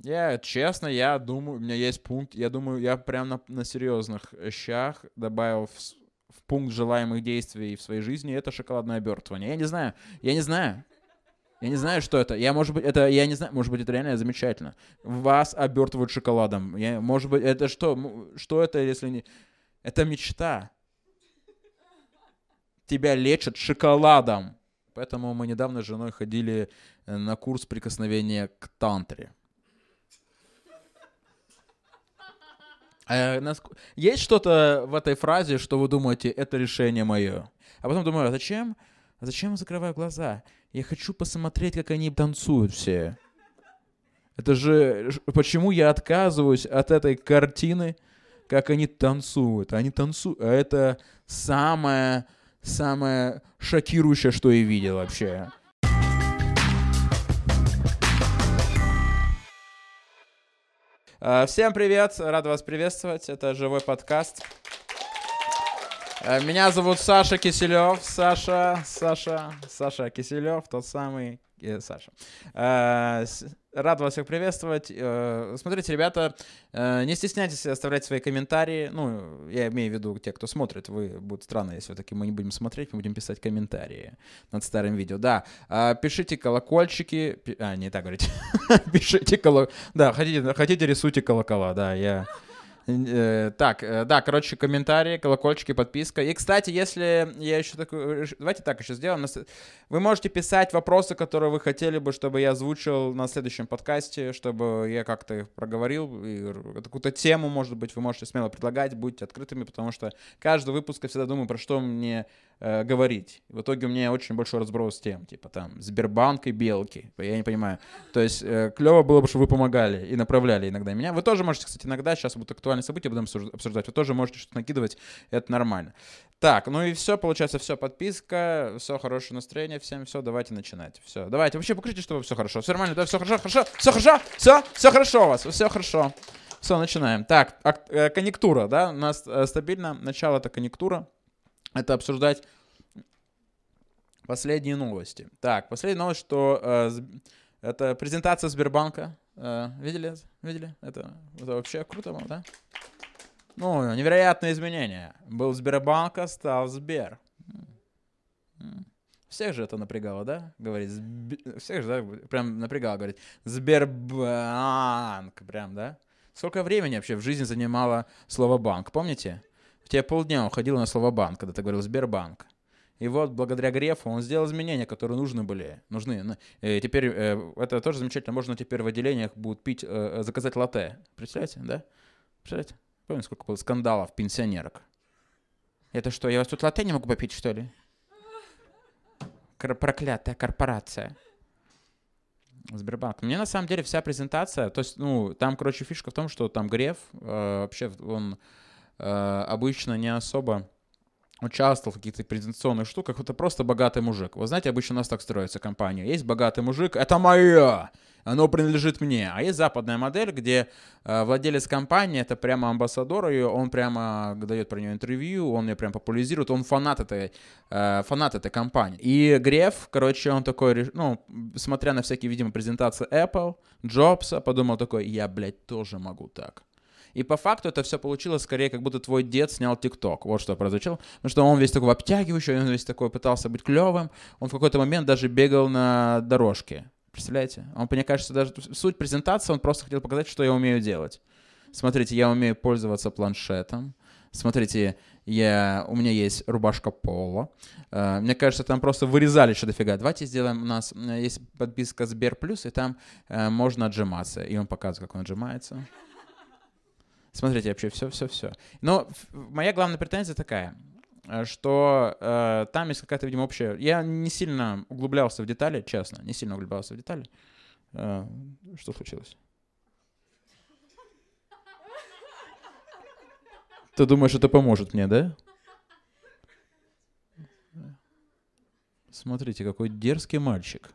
Я, честно, я думаю, у меня есть пункт, я думаю, я прям на, на серьезных щах добавил в, в пункт желаемых действий в своей жизни это шоколадное обертывание. Я не знаю, я не знаю. Я не знаю, что это. Я, может быть, это, я не знаю, может быть, это реально замечательно. Вас обертывают шоколадом. Я, может быть, это что? Что это, если не... Это мечта. Тебя лечат шоколадом. Поэтому мы недавно с женой ходили э, на курс прикосновения к тантре. Э, наск- Есть что-то в этой фразе, что вы думаете, это решение мое? А потом думаю, а зачем? Зачем я закрываю глаза? Я хочу посмотреть, как они танцуют все. Это же... Почему я отказываюсь от этой картины, как они танцуют? Они танцуют. А это самое... Самое шокирующее, что я видел вообще. Всем привет, рад вас приветствовать. Это живой подкаст. Э, Меня зовут Саша Киселев. Саша, Саша, Саша Киселев, тот самый э, Саша. Э, Рад вас всех приветствовать. Э, Смотрите, ребята, э, не стесняйтесь оставлять свои комментарии. Ну, я имею в виду те, кто смотрит. Вы будет странно, если все-таки мы не будем смотреть, мы будем писать комментарии над старым видео. Да, а, пишите колокольчики. А, не так говорить. Пишите колокольчики. Да, хотите, хотите рисуйте колокола, да, я... Э, Так, э, да, короче, комментарии, колокольчики, подписка. И, кстати, если я еще такой... реш- Давайте так еще сделаем. Вы можете писать вопросы, которые вы хотели бы, чтобы я озвучил на следующем подкасте, чтобы я как-то их проговорил. И какую-то тему, может быть, вы можете смело предлагать, будьте открытыми, потому что каждый выпуск я всегда думаю, про что мне э, говорить. В итоге у меня очень большой разброс тем, типа там Сбербанк и Белки. Я не понимаю. То есть э, клево было бы, чтобы вы помогали и направляли иногда меня. Вы тоже можете, кстати, иногда, сейчас будут актуальные события, будем обсуж- обсуждать, вы тоже можете что-то накидывать, это нормально. Так, ну и все, получается, все, подписка, все, хорошее настроение, всем все, давайте начинать. Все, давайте, вообще покажите, что все хорошо. Все нормально, да, все хорошо, хорошо, все хорошо, все, все хорошо у вас, все хорошо. Все, начинаем. Так, ак- э, конъюнктура, да, у нас э, стабильно, начало это конъюнктура, это обсуждать последние новости. Так, последняя новость, что э, это презентация Сбербанка. Э, видели? Видели? Это, это вообще круто было, да? Ну, невероятные изменения. Был Сбербанка, стал Сбер. Всех же это напрягало, да? Говорить. Сб- Всех же, да? Прям напрягало говорить. Сбербанк. Прям, да? Сколько времени вообще в жизни занимало слово банк? Помните? В тебе полдня уходило на слово банк, когда ты говорил Сбербанк. И вот благодаря Грефу он сделал изменения, которые нужны были. Нужны. Ну, э, теперь э, это тоже замечательно. Можно теперь в отделениях будут пить, э, заказать латте. Представляете, да? Представляете? Помните, сколько было скандалов пенсионерок? Это что, я вас тут латте не могу попить, что ли? Проклятая корпорация. Сбербанк. Мне на самом деле вся презентация, то есть, ну, там, короче, фишка в том, что там Греф э, вообще он э, обычно не особо участвовал в каких-то презентационных штуках, это просто богатый мужик. Вы знаете, обычно у нас так строится компания. Есть богатый мужик, это мое, оно принадлежит мне. А есть западная модель, где э, владелец компании, это прямо амбассадор ее, он прямо дает про нее интервью, он ее прям популяризирует, он фанат этой, э, фанат этой компании. И Греф, короче, он такой, ну, смотря на всякие, видимо, презентации Apple, Джобса, подумал такой, я, блядь, тоже могу так. И по факту это все получилось скорее, как будто твой дед снял ТикТок. Вот что произошло. Потому что он весь такой обтягивающий, он весь такой пытался быть клевым. Он в какой-то момент даже бегал на дорожке. Представляете? Он, мне кажется, даже суть презентации, он просто хотел показать, что я умею делать. Смотрите, я умею пользоваться планшетом. Смотрите, я, у меня есть рубашка пола. Э, Мне кажется, там просто вырезали что дофига. Давайте сделаем, у нас э, есть подписка Сбер Плюс, и там э, можно отжиматься. И он показывает, как он отжимается. Смотрите, вообще все, все, все. Но моя главная претензия такая, э, что э, там есть какая-то, видимо, общая... Я не сильно углублялся в детали, честно, не сильно углублялся в детали. Э, что случилось? Ты думаешь, это поможет мне, да? Смотрите, какой дерзкий мальчик.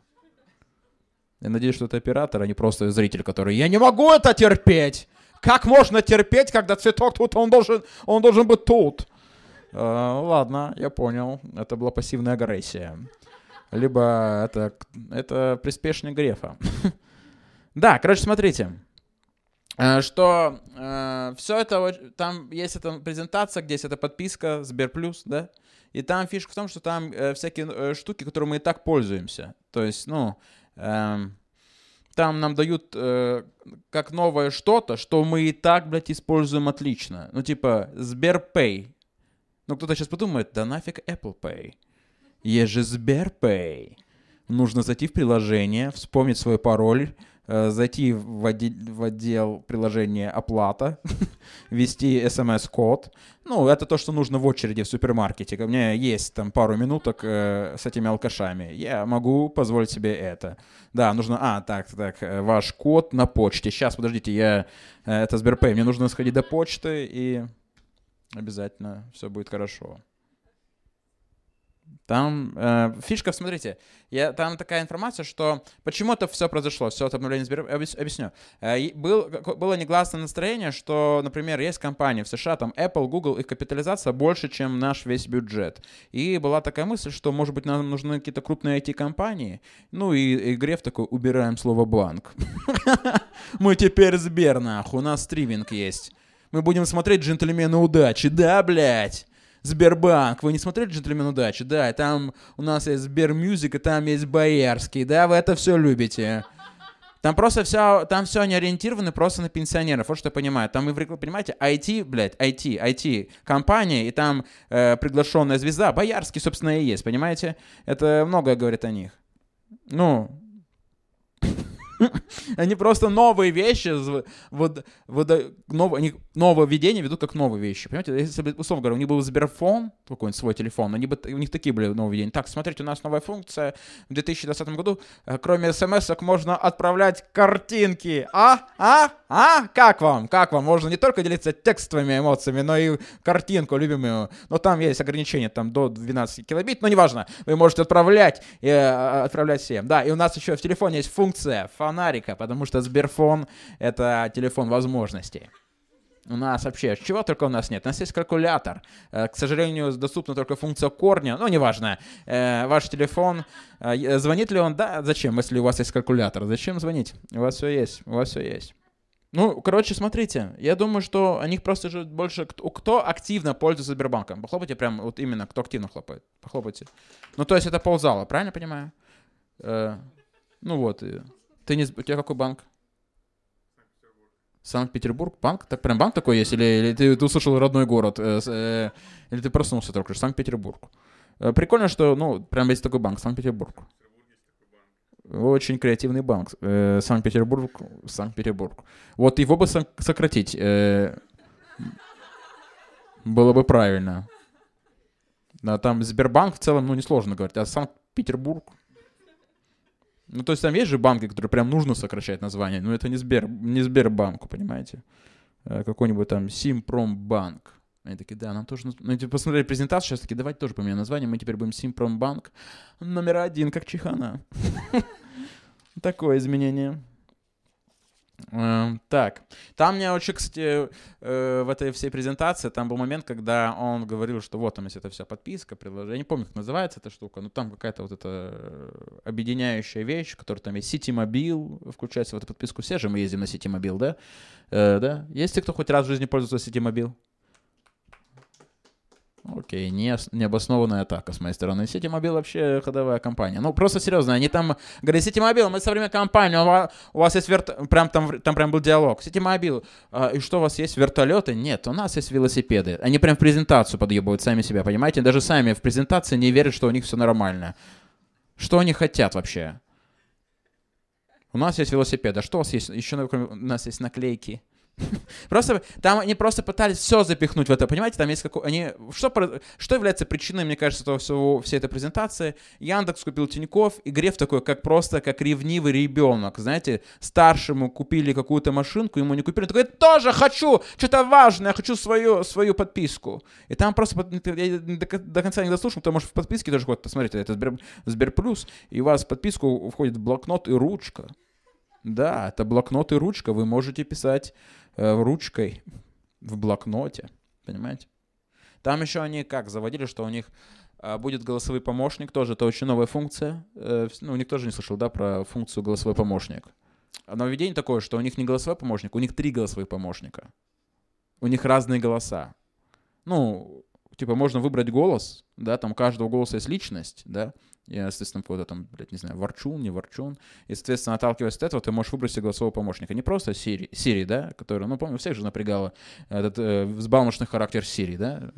Я надеюсь, что это оператор, а не просто зритель, который «Я не могу это терпеть!» Как можно терпеть, когда цветок тут, он должен, он должен быть тут? Э, ладно, я понял. Это была пассивная агрессия. Либо это, это приспешник Грефа. Да, короче, смотрите. Э, что э, все это, там есть эта презентация, где есть эта подписка Сберплюс, да, и там фишка в том, что там э, всякие э, штуки, которыми мы и так пользуемся. То есть, ну, э, там нам дают э, как новое что-то, что мы и так, блядь, используем отлично. Ну, типа, Сберпэй. Ну, кто-то сейчас подумает, да нафиг Apple Pay. Есть же Сберпэй. Нужно зайти в приложение, вспомнить свой пароль, зайти в отдел, в отдел приложения оплата, ввести смс-код. Ну, это то, что нужно в очереди в супермаркете. У меня есть там пару минуток э, с этими алкашами. Я могу позволить себе это. Да, нужно... А, так, так, э, ваш код на почте. Сейчас, подождите, я... Э, это Сберпэй. Мне нужно сходить до почты и обязательно все будет хорошо. Там э, фишка, смотрите, я, там такая информация, что почему это все произошло, все это обновление Сбер... Объясню. Э, был, было негласное настроение, что, например, есть компании в США, там Apple, Google, их капитализация больше, чем наш весь бюджет. И была такая мысль, что, может быть, нам нужны какие-то крупные IT-компании. Ну и, и Греф такой, убираем слово банк. Мы теперь Сбер, нахуй, у нас стриминг есть. Мы будем смотреть «Джентльмены удачи». Да, блядь. Сбербанк. Вы не смотрели «Джентльмен удачи»? Да, там у нас есть Сбермьюзик, и там есть Боярский. Да, вы это все любите. Там просто все, там все они ориентированы просто на пенсионеров, вот что я понимаю. Там, вы понимаете, IT, блядь, IT, IT, компания, и там э, приглашенная звезда, Боярский, собственно, и есть, понимаете? Это многое говорит о них. Ну, Они просто новые вещи, вот, вот, новое, они нововведения ведут как новые вещи. Понимаете, если бы, условно говоря, у них был Сберфон, какой-нибудь свой телефон, они бы, у них такие были нововведения. Так, смотрите, у нас новая функция в 2020 году. Э, кроме смс можно отправлять картинки. А? А? А? Как вам? Как вам? Можно не только делиться текстовыми эмоциями, но и картинку любимую. Но там есть ограничение там до 12 килобит, но неважно. Вы можете отправлять, э, отправлять всем. Да, и у нас еще в телефоне есть функция фонарика, потому что Сберфон — это телефон возможностей. У нас вообще, чего только у нас нет. У нас есть калькулятор. Э, к сожалению, доступна только функция корня. Ну, неважно. Э, ваш телефон, э, звонит ли он? Да, зачем, если у вас есть калькулятор? Зачем звонить? У вас все есть, у вас все есть. Ну, короче, смотрите, я думаю, что о них просто же больше... Кто, кто активно пользуется Сбербанком? Похлопайте прям, вот именно, кто активно хлопает. Похлопайте. Ну, то есть это ползала, правильно понимаю? Э, ну вот. Ты не... У тебя какой банк? Санкт-Петербург? Банк? Так прям банк такой есть? Или, или ты, ты услышал родной город? Э, э, или ты проснулся только что? Санкт-Петербург. Э, прикольно, что, ну, прям есть такой банк, Санкт-Петербург. Очень креативный банк. Санкт-Петербург, Санкт-Петербург. Вот его бы сократить. Было бы правильно. Да, там Сбербанк в целом, ну, несложно говорить. А Санкт-Петербург, ну, то есть там есть же банки, которые прям нужно сокращать название, но это не, Сбер, не Сбербанку, понимаете? Э, какой-нибудь там Симпромбанк. Они такие, да, нам тоже... Ну, типа, посмотрели презентацию, сейчас такие, давайте тоже поменяем название, мы теперь будем Симпромбанк номер один, как Чихана. Такое изменение. Эм, так, там мне очень, кстати, э, в этой всей презентации, там был момент, когда он говорил, что вот там есть эта вся подписка, приложение, я не помню, как называется эта штука, но там какая-то вот эта э, объединяющая вещь, которая там есть City Mobile, включается в эту подписку, все же мы ездим на City Mobile, да? Э, да? Есть те, кто хоть раз в жизни пользуется Ситимобил? Окей, не, необоснованная атака с моей стороны. Ситимобил вообще ходовая компания. Ну, просто серьезно, они там говорят, Ситимобил, мы современная компания, у вас, у вас есть верт... Прям там, там прям был диалог. Ситимобил, а, и что у вас есть, вертолеты? Нет, у нас есть велосипеды. Они прям в презентацию подъебывают сами себя, понимаете? Даже сами в презентации не верят, что у них все нормально. Что они хотят вообще? У нас есть велосипеды. А что у вас есть? Еще у нас есть наклейки. Просто там они просто пытались все запихнуть в это, понимаете? Там есть какой... Они... Что, что является причиной, мне кажется, этого всего, всей этой презентации? Яндекс купил Тиньков, и Греф такой, как просто, как ревнивый ребенок, знаете? Старшему купили какую-то машинку, ему не купили. Он такой, я тоже хочу! Что-то важное, я хочу свою, свою подписку. И там просто... Я до, конца не дослушал, потому что в подписке тоже вот, посмотрите, это Сбер, Сберплюс, и у вас в подписку входит блокнот и ручка. Да, это блокнот и ручка. Вы можете писать ручкой в блокноте, понимаете? Там еще они как заводили, что у них э, будет голосовой помощник, тоже это очень новая функция. Э, ну, никто же не слышал, да, про функцию голосовой помощник. нововведение такое, что у них не голосовой помощник, у них три голосовых помощника. У них разные голоса. Ну, типа, можно выбрать голос, да, там у каждого голоса есть личность, да, и, естественно, какой-то там, блядь, не знаю, ворчун, не ворчун. И, соответственно, отталкиваясь от этого, ты можешь выбрать себе голосового помощника. Не просто Siri, Siri да, который, ну, помню, всех же напрягало этот э, взбалмошный характер Siri, да.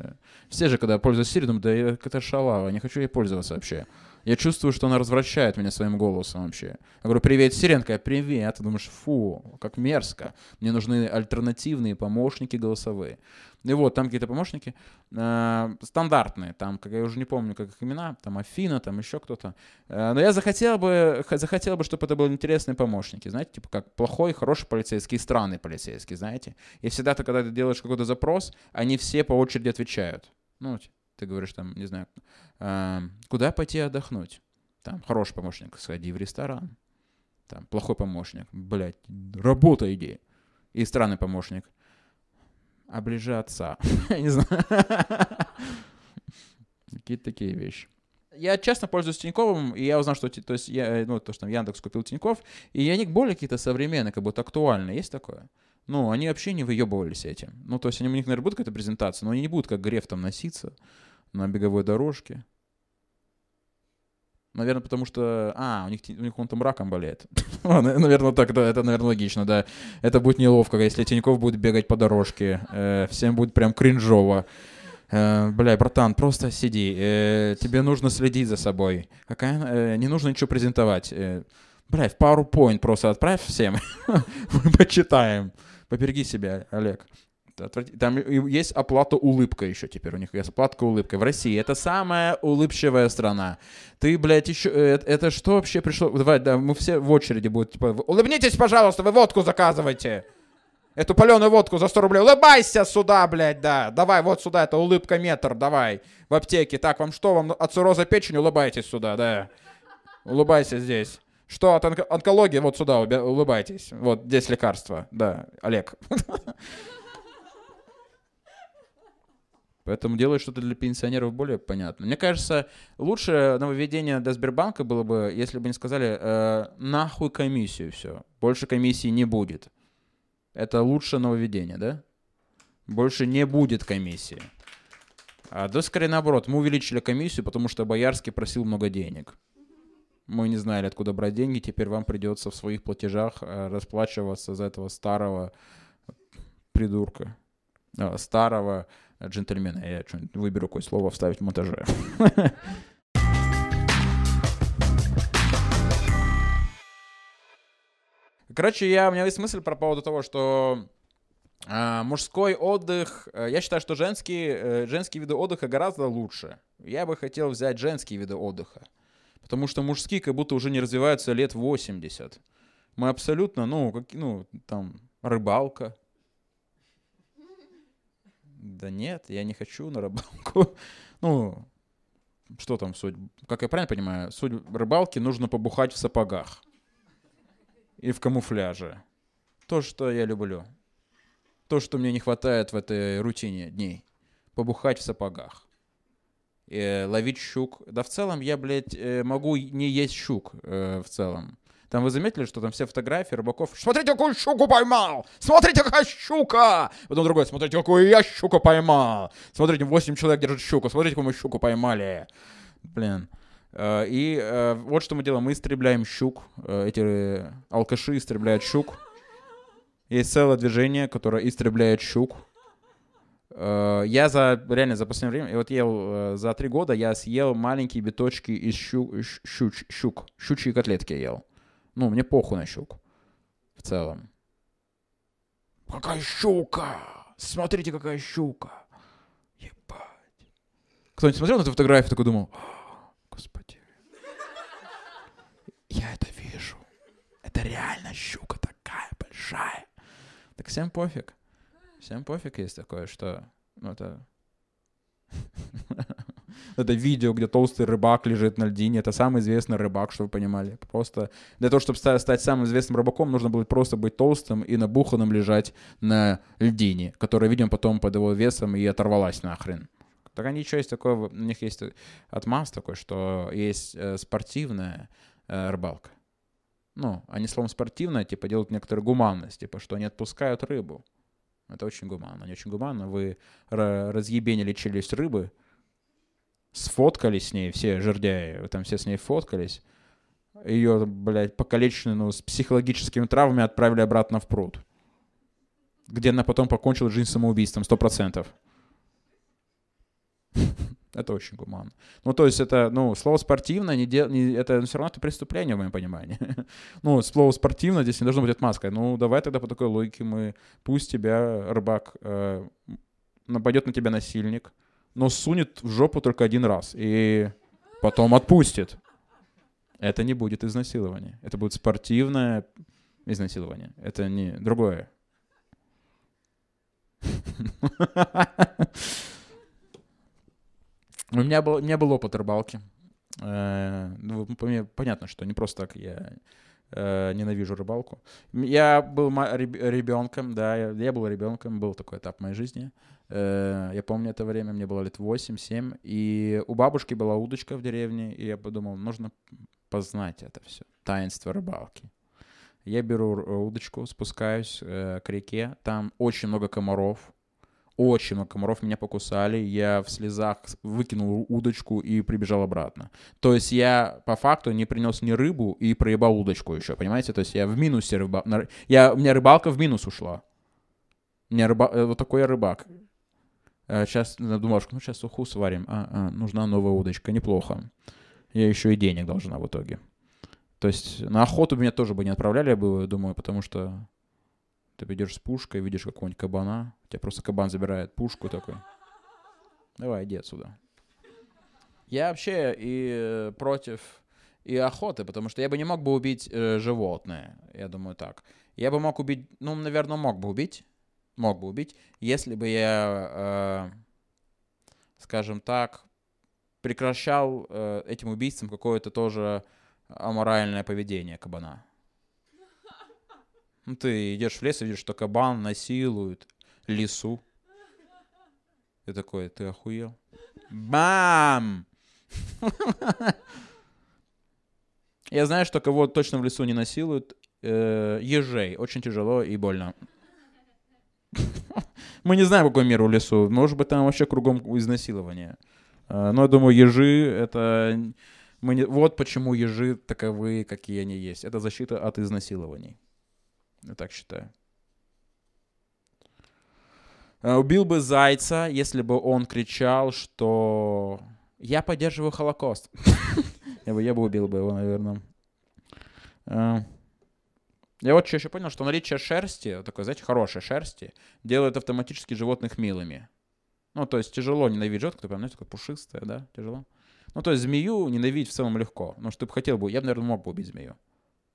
Все же, когда пользуются Siri, думают, да я какая-то шалава, не хочу ей пользоваться вообще. Я чувствую, что она развращает меня своим голосом вообще. Я говорю, привет, Сиренка, привет. Ты думаешь, фу, как мерзко. Мне нужны альтернативные помощники голосовые. И вот, там какие-то помощники э, стандартные, там, как я уже не помню, как их имена, там Афина, там еще кто-то. Э, но я захотел бы, захотел бы, чтобы это были интересные помощники, знаете, типа как плохой, хороший полицейский, странный полицейский, знаете. И всегда ты, когда ты делаешь какой-то запрос, они все по очереди отвечают. Ну, ты говоришь там, не знаю, э, куда пойти отдохнуть? Там, хороший помощник, сходи в ресторан. Там, плохой помощник, блядь, работа иди. И странный помощник, оближи отца. Я не знаю. Какие-то такие вещи. Я честно пользуюсь Тиньковым, и я узнал, что то есть я, ну, то, что там Яндекс купил Тиньков, и они более какие-то современные, как будто актуальные. Есть такое? Ну, они вообще не выебывались этим. Ну, то есть они, у них, наверное, будет какая-то презентация, но они не будут как Греф там носиться на беговой дорожке. Наверное, потому что... А, у них, у них он там раком болеет. наверное, так, да, это, наверное, логично, да. Это будет неловко, если Тиньков будет бегать по дорожке. Э, всем будет прям кринжово. Э, бля, братан, просто сиди. Э, тебе нужно следить за собой. Какая, э, не нужно ничего презентовать. Э, бля, в PowerPoint просто отправь всем. Мы почитаем. Побереги себя, Олег. Там есть оплата улыбка еще теперь. У них есть оплатка улыбкой. В России это самая улыбчивая страна. Ты, блядь, еще... Это, это что вообще пришло? Давай, да, мы все в очереди будут. Типа, улыбнитесь, пожалуйста, вы водку заказывайте. Эту паленую водку за 100 рублей. Улыбайся сюда, блядь, да. Давай, вот сюда, это улыбка метр, давай. В аптеке. Так, вам что, вам от цирроза печени? Улыбайтесь сюда, да. Улыбайся здесь. Что от онко- онкологии? Вот сюда улыбайтесь. Вот здесь лекарство. Да, Олег. Поэтому делать что-то для пенсионеров более понятно. Мне кажется, лучшее нововведение для Сбербанка было бы, если бы они сказали, э, нахуй комиссию все, больше комиссии не будет. Это лучшее нововведение, да? Больше не будет комиссии. А да скорее наоборот, мы увеличили комиссию, потому что Боярский просил много денег. Мы не знали, откуда брать деньги, теперь вам придется в своих платежах э, расплачиваться за этого старого придурка, э, старого джентльмена. Я что-нибудь выберу какое слово вставить в монтаже. Короче, я, у меня есть мысль про поводу того, что э, мужской отдых, э, я считаю, что женские, женские виды отдыха гораздо лучше. Я бы хотел взять женские виды отдыха. Потому что мужские как будто уже не развиваются лет 80. Мы абсолютно, ну, как, ну, там, рыбалка, да нет, я не хочу на рыбалку. ну, что там суть? Как я правильно понимаю, суть рыбалки нужно побухать в сапогах. И в камуфляже. То, что я люблю. То, что мне не хватает в этой рутине дней. Побухать в сапогах. И ловить щук. Да в целом я, блядь, э, могу не есть щук э, в целом. Там вы заметили, что там все фотографии рыбаков. Смотрите, какую щуку поймал! Смотрите, какая щука! Потом другой, смотрите, какую я щуку поймал! Смотрите, 8 человек держат щуку, смотрите, какую мы щуку поймали! Блин. Э, и э, вот что мы делаем. Мы истребляем щук. Э, эти алкаши истребляют щук. Есть целое движение, которое истребляет щук. Я за, реально, за последнее время, вот ел, за три года я съел маленькие биточки из щук, щуч, щук, щучьи котлетки ел. Ну, мне похуй на щуку. В целом. Какая щука! Смотрите, какая щука! Ебать. Кто-нибудь смотрел на эту фотографию, такой думал, господи, я это вижу. Это реально щука такая большая. Так всем пофиг. Всем пофиг есть такое, что... Ну, это... это видео, где толстый рыбак лежит на льдине. Это самый известный рыбак, чтобы вы понимали. Просто для того, чтобы стать самым известным рыбаком, нужно было просто быть толстым и набуханным лежать на льдине, которая, видимо, потом под его весом и оторвалась нахрен. Так они еще есть такое, у них есть отмаз такой, что есть э, спортивная э, рыбалка. ну, они словом спортивное, типа, делают некоторую гуманность, типа, что они отпускают рыбу. Это очень гуманно, не очень гуманно. Вы разъебенили челюсть рыбы, сфоткались с ней, все жердяи, там все с ней фоткались, ее, блядь, покалеченную, ну, с психологическими травмами отправили обратно в пруд, где она потом покончила жизнь самоубийством, сто процентов. Это очень гуманно. Ну, то есть это, ну, слово спортивно, не дел, не, это все равно это преступление, в моем понимании. ну, слово спортивно здесь не должно быть отмазкой. Ну, давай тогда по такой логике мы, пусть тебя рыбак, э, нападет на тебя насильник, но сунет в жопу только один раз и потом отпустит. Это не будет изнасилование. Это будет спортивное изнасилование. Это не другое. У меня был, не был опыт рыбалки. Э, ну, понятно, что не просто так я э, ненавижу рыбалку. Я был ребенком, да, я, был ребенком, был такой этап моей жизни. Э, я помню это время, мне было лет 8-7, и у бабушки была удочка в деревне, и я подумал, нужно познать это все, таинство рыбалки. Я беру удочку, спускаюсь к реке, там очень много комаров, очень много комаров меня покусали, я в слезах выкинул удочку и прибежал обратно. То есть я по факту не принес ни рыбу и проебал удочку еще, понимаете? То есть я в минусе рыба... Я... У меня рыбалка в минус ушла. У меня рыба... Э, вот такой я рыбак. Сейчас э, думал, ну сейчас уху сварим. А, а, нужна новая удочка, неплохо. Я еще и денег должна в итоге. То есть на охоту меня тоже бы не отправляли, я бы, думаю, потому что ты идешь с пушкой, видишь какого-нибудь кабана, тебя просто кабан забирает пушку такой. Давай, иди отсюда. Я вообще и против и охоты, потому что я бы не мог бы убить э, животное, я думаю так. Я бы мог убить, ну, наверное, мог бы убить, мог бы убить, если бы я, э, скажем так, прекращал э, этим убийством какое-то тоже аморальное поведение кабана. Ну, ты идешь в лес и видишь, что кабан насилует лису. Ты такой, ты охуел? Бам! Я знаю, что кого точно в лесу не насилуют. Э, ежей. Очень тяжело и больно. Мы не знаем, какой мир у лесу. Может быть, там вообще кругом изнасилование. Э, но я думаю, ежи — это... Мы не... Вот почему ежи таковы, какие они есть. Это защита от изнасилований. Я так считаю. Э, убил бы зайца, если бы он кричал, что я поддерживаю Холокост. я, бы, я убил бы его, наверное. Э, я вот что еще понял, что наличие шерсти, такой, знаете, хорошей шерсти, делает автоматически животных милыми. Ну, то есть тяжело ненавидеть животных, прям, знаете, такое пушистое, да, тяжело. Ну, то есть змею ненавидеть в целом легко. Ну, что бы хотел бы, я бы, наверное, мог бы убить змею.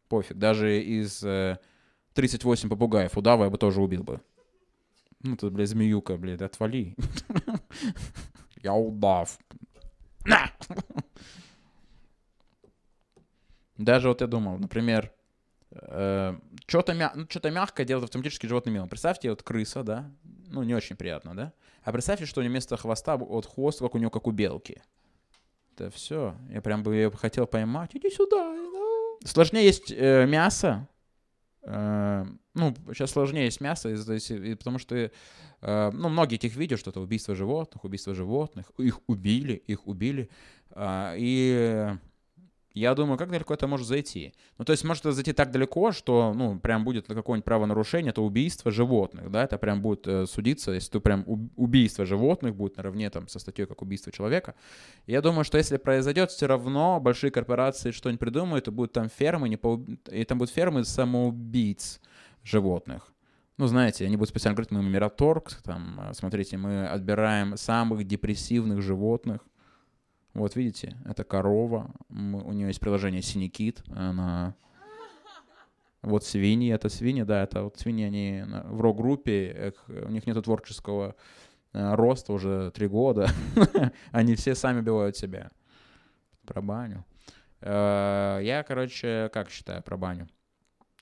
Пофиг. Даже из э, 38 попугаев удава я бы тоже убил бы. Ну, тут, блядь, змеюка, блядь, отвали. Я удав. На! Даже вот я думал, например, э, что-то мя ну, мягкое делает автоматически животным милым. Представьте, вот крыса, да, ну, не очень приятно, да? А представьте, что у него вместо хвоста вот хвост, как у него, как у белки. Это все. Я прям бы ее хотел поймать. Иди сюда. Сложнее есть э, мясо, ну, сейчас сложнее есть мясо, потому что, э, ну, многие этих видео, что это убийство животных, убийство животных, их убили, их убили, а, и я думаю, как далеко это может зайти? Ну, то есть может это зайти так далеко, что, ну, прям будет какое-нибудь правонарушение, это убийство животных, да, это прям будет э, судиться, если ты прям убийство животных будет наравне там со статьей как убийство человека. Я думаю, что если произойдет, все равно большие корпорации что-нибудь придумают, и будут там фермы, не по... и там будут фермы самоубийц животных. Ну, знаете, они будут специально говорить, мы Мираторг, там, смотрите, мы отбираем самых депрессивных животных, вот видите, это корова. У нее есть приложение Синикит. Она... Вот свиньи, это свиньи, да, это вот свиньи, они в рок-группе, у них нет творческого э, роста уже три года. они все сами убивают себя. Про баню. Э, я, короче, как считаю про баню?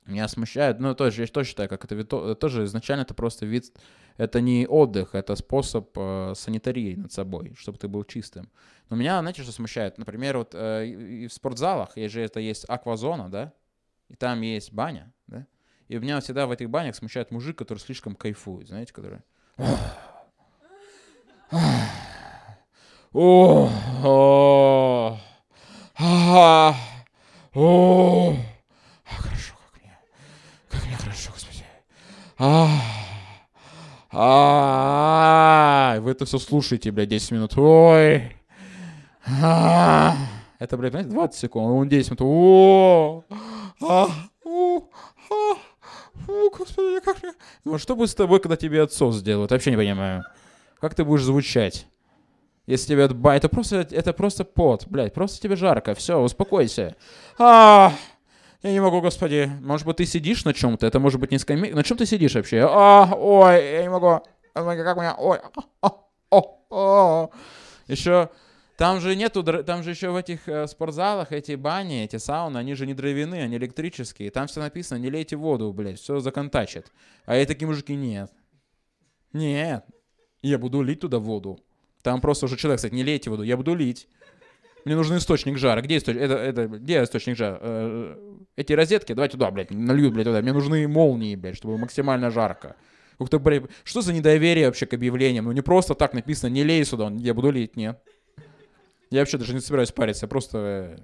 Меня смущает, ну, тоже, я тоже считаю, как это вид, тоже изначально это просто вид, это не отдых, это способ э, санитарии над собой, чтобы ты был чистым. Но меня, знаете, что смущает? Например, вот э, в спортзалах, есть же это есть аквазона, да? и там есть баня, да, и меня всегда в этих банях смущает мужик, который слишком кайфует, знаете, который... О, о, а, о, хорошо, как мне, как мне хорошо, господи. А, а, вы это все слушаете, блядь, 10 минут. Ой. А, это, блядь, знаете, 20 секунд, он 10 минут. О, а, а, о, господи, как мне... Ну, что будет с тобой, когда тебе отцов сделают? Вообще не понимаю. Как ты будешь звучать? Если тебе отба... Это просто, это просто пот, блядь, просто тебе жарко, все, успокойся. А, я не могу, господи. Может быть, ты сидишь на чем-то? Это может быть не скамейка. На чем ты сидишь вообще? А, ой, я не могу. Как у меня? Ой, а, о, о. Еще там же нету, там же еще в этих э, спортзалах эти бани, эти сауны, они же не дровяные, они электрические. Там все написано, не лейте воду, блядь, все законтачит. А я такие мужики, нет. Нет. Я буду лить туда воду. Там просто уже человек, кстати, не лейте воду, я буду лить. Мне нужен источник жара. Где источник? Это, это, где источник жара? Э, эти розетки, давайте туда, блядь, налью, блядь, туда. Мне нужны молнии, блядь, чтобы максимально жарко. Как-то, блядь, что за недоверие вообще к объявлениям? Ну не просто так написано, не лей сюда, я буду лить, нет. Я вообще даже не собираюсь париться, я просто... Э,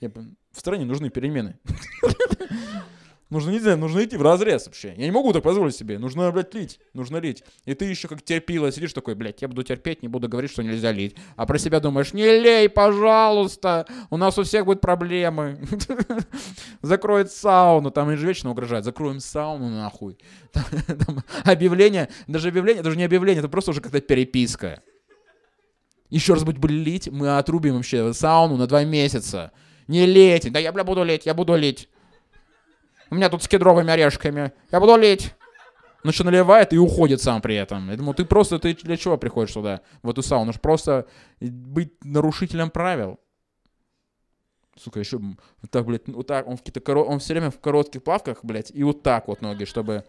я, в стране нужны перемены. Нужно, не знаю, нужно идти в разрез вообще. Я не могу так позволить себе. Нужно, блядь, лить. Нужно лить. И ты еще как терпила сидишь такой, блядь, я буду терпеть, не буду говорить, что нельзя лить. А про себя думаешь, не лей, пожалуйста. У нас у всех будут проблемы. Закроет сауну. Там же вечно угрожает. Закроем сауну нахуй. объявление, даже объявление, даже не объявление, это просто уже как-то переписка. Еще раз будь лить, мы отрубим вообще сауну на два месяца. Не лейте. Да я, бля, буду лить, я буду лить. У меня тут с кедровыми орешками. Я буду лить. Ну что, наливает и уходит сам при этом. Я думаю, ты просто, ты для чего приходишь сюда, в эту сауну? ж просто быть нарушителем правил. Сука, еще вот так, блядь, вот так, он, в какие-то коро... он все время в коротких плавках, блядь, и вот так вот ноги, чтобы...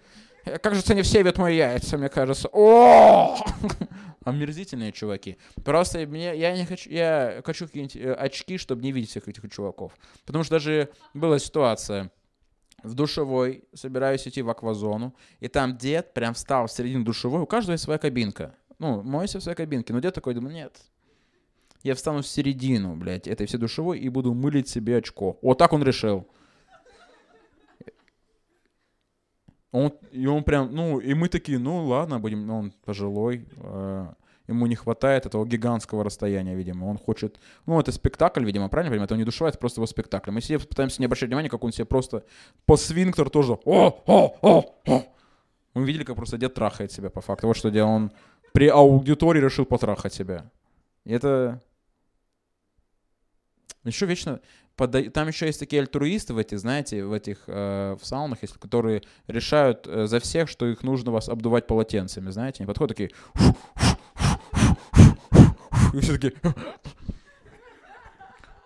Кажется, они все видят мои яйца, мне кажется. О! Омерзительные чуваки. Просто мне, я не хочу, я хочу какие-нибудь э, очки, чтобы не видеть всех этих чуваков. Потому что даже была ситуация, в душевой, собираюсь идти в аквазону, и там дед прям встал в середину душевой, у каждого есть своя кабинка. Ну, мойся в своей кабинке. Но дед такой, думаю, нет, я встану в середину, блядь, этой всей душевой и буду мылить себе очко. Вот так он решил. Он, и он прям, ну, и мы такие, ну, ладно, будем, ну, он пожилой, э, ему не хватает этого гигантского расстояния, видимо. Он хочет... Ну, это спектакль, видимо, правильно понимаю? Это не душевая, это просто его спектакль. Мы себе пытаемся не обращать внимания, как он себе просто по свинктер тоже... О, о, о, о. Мы видели, как просто дед трахает себя по факту. Вот что делал он при аудитории решил потрахать себя. И это... Еще вечно там еще есть такие альтруисты в этих, знаете, в этих э, в саунах, если, которые решают э, за всех, что их нужно вас обдувать полотенцами, знаете, они подходят такие, и все таки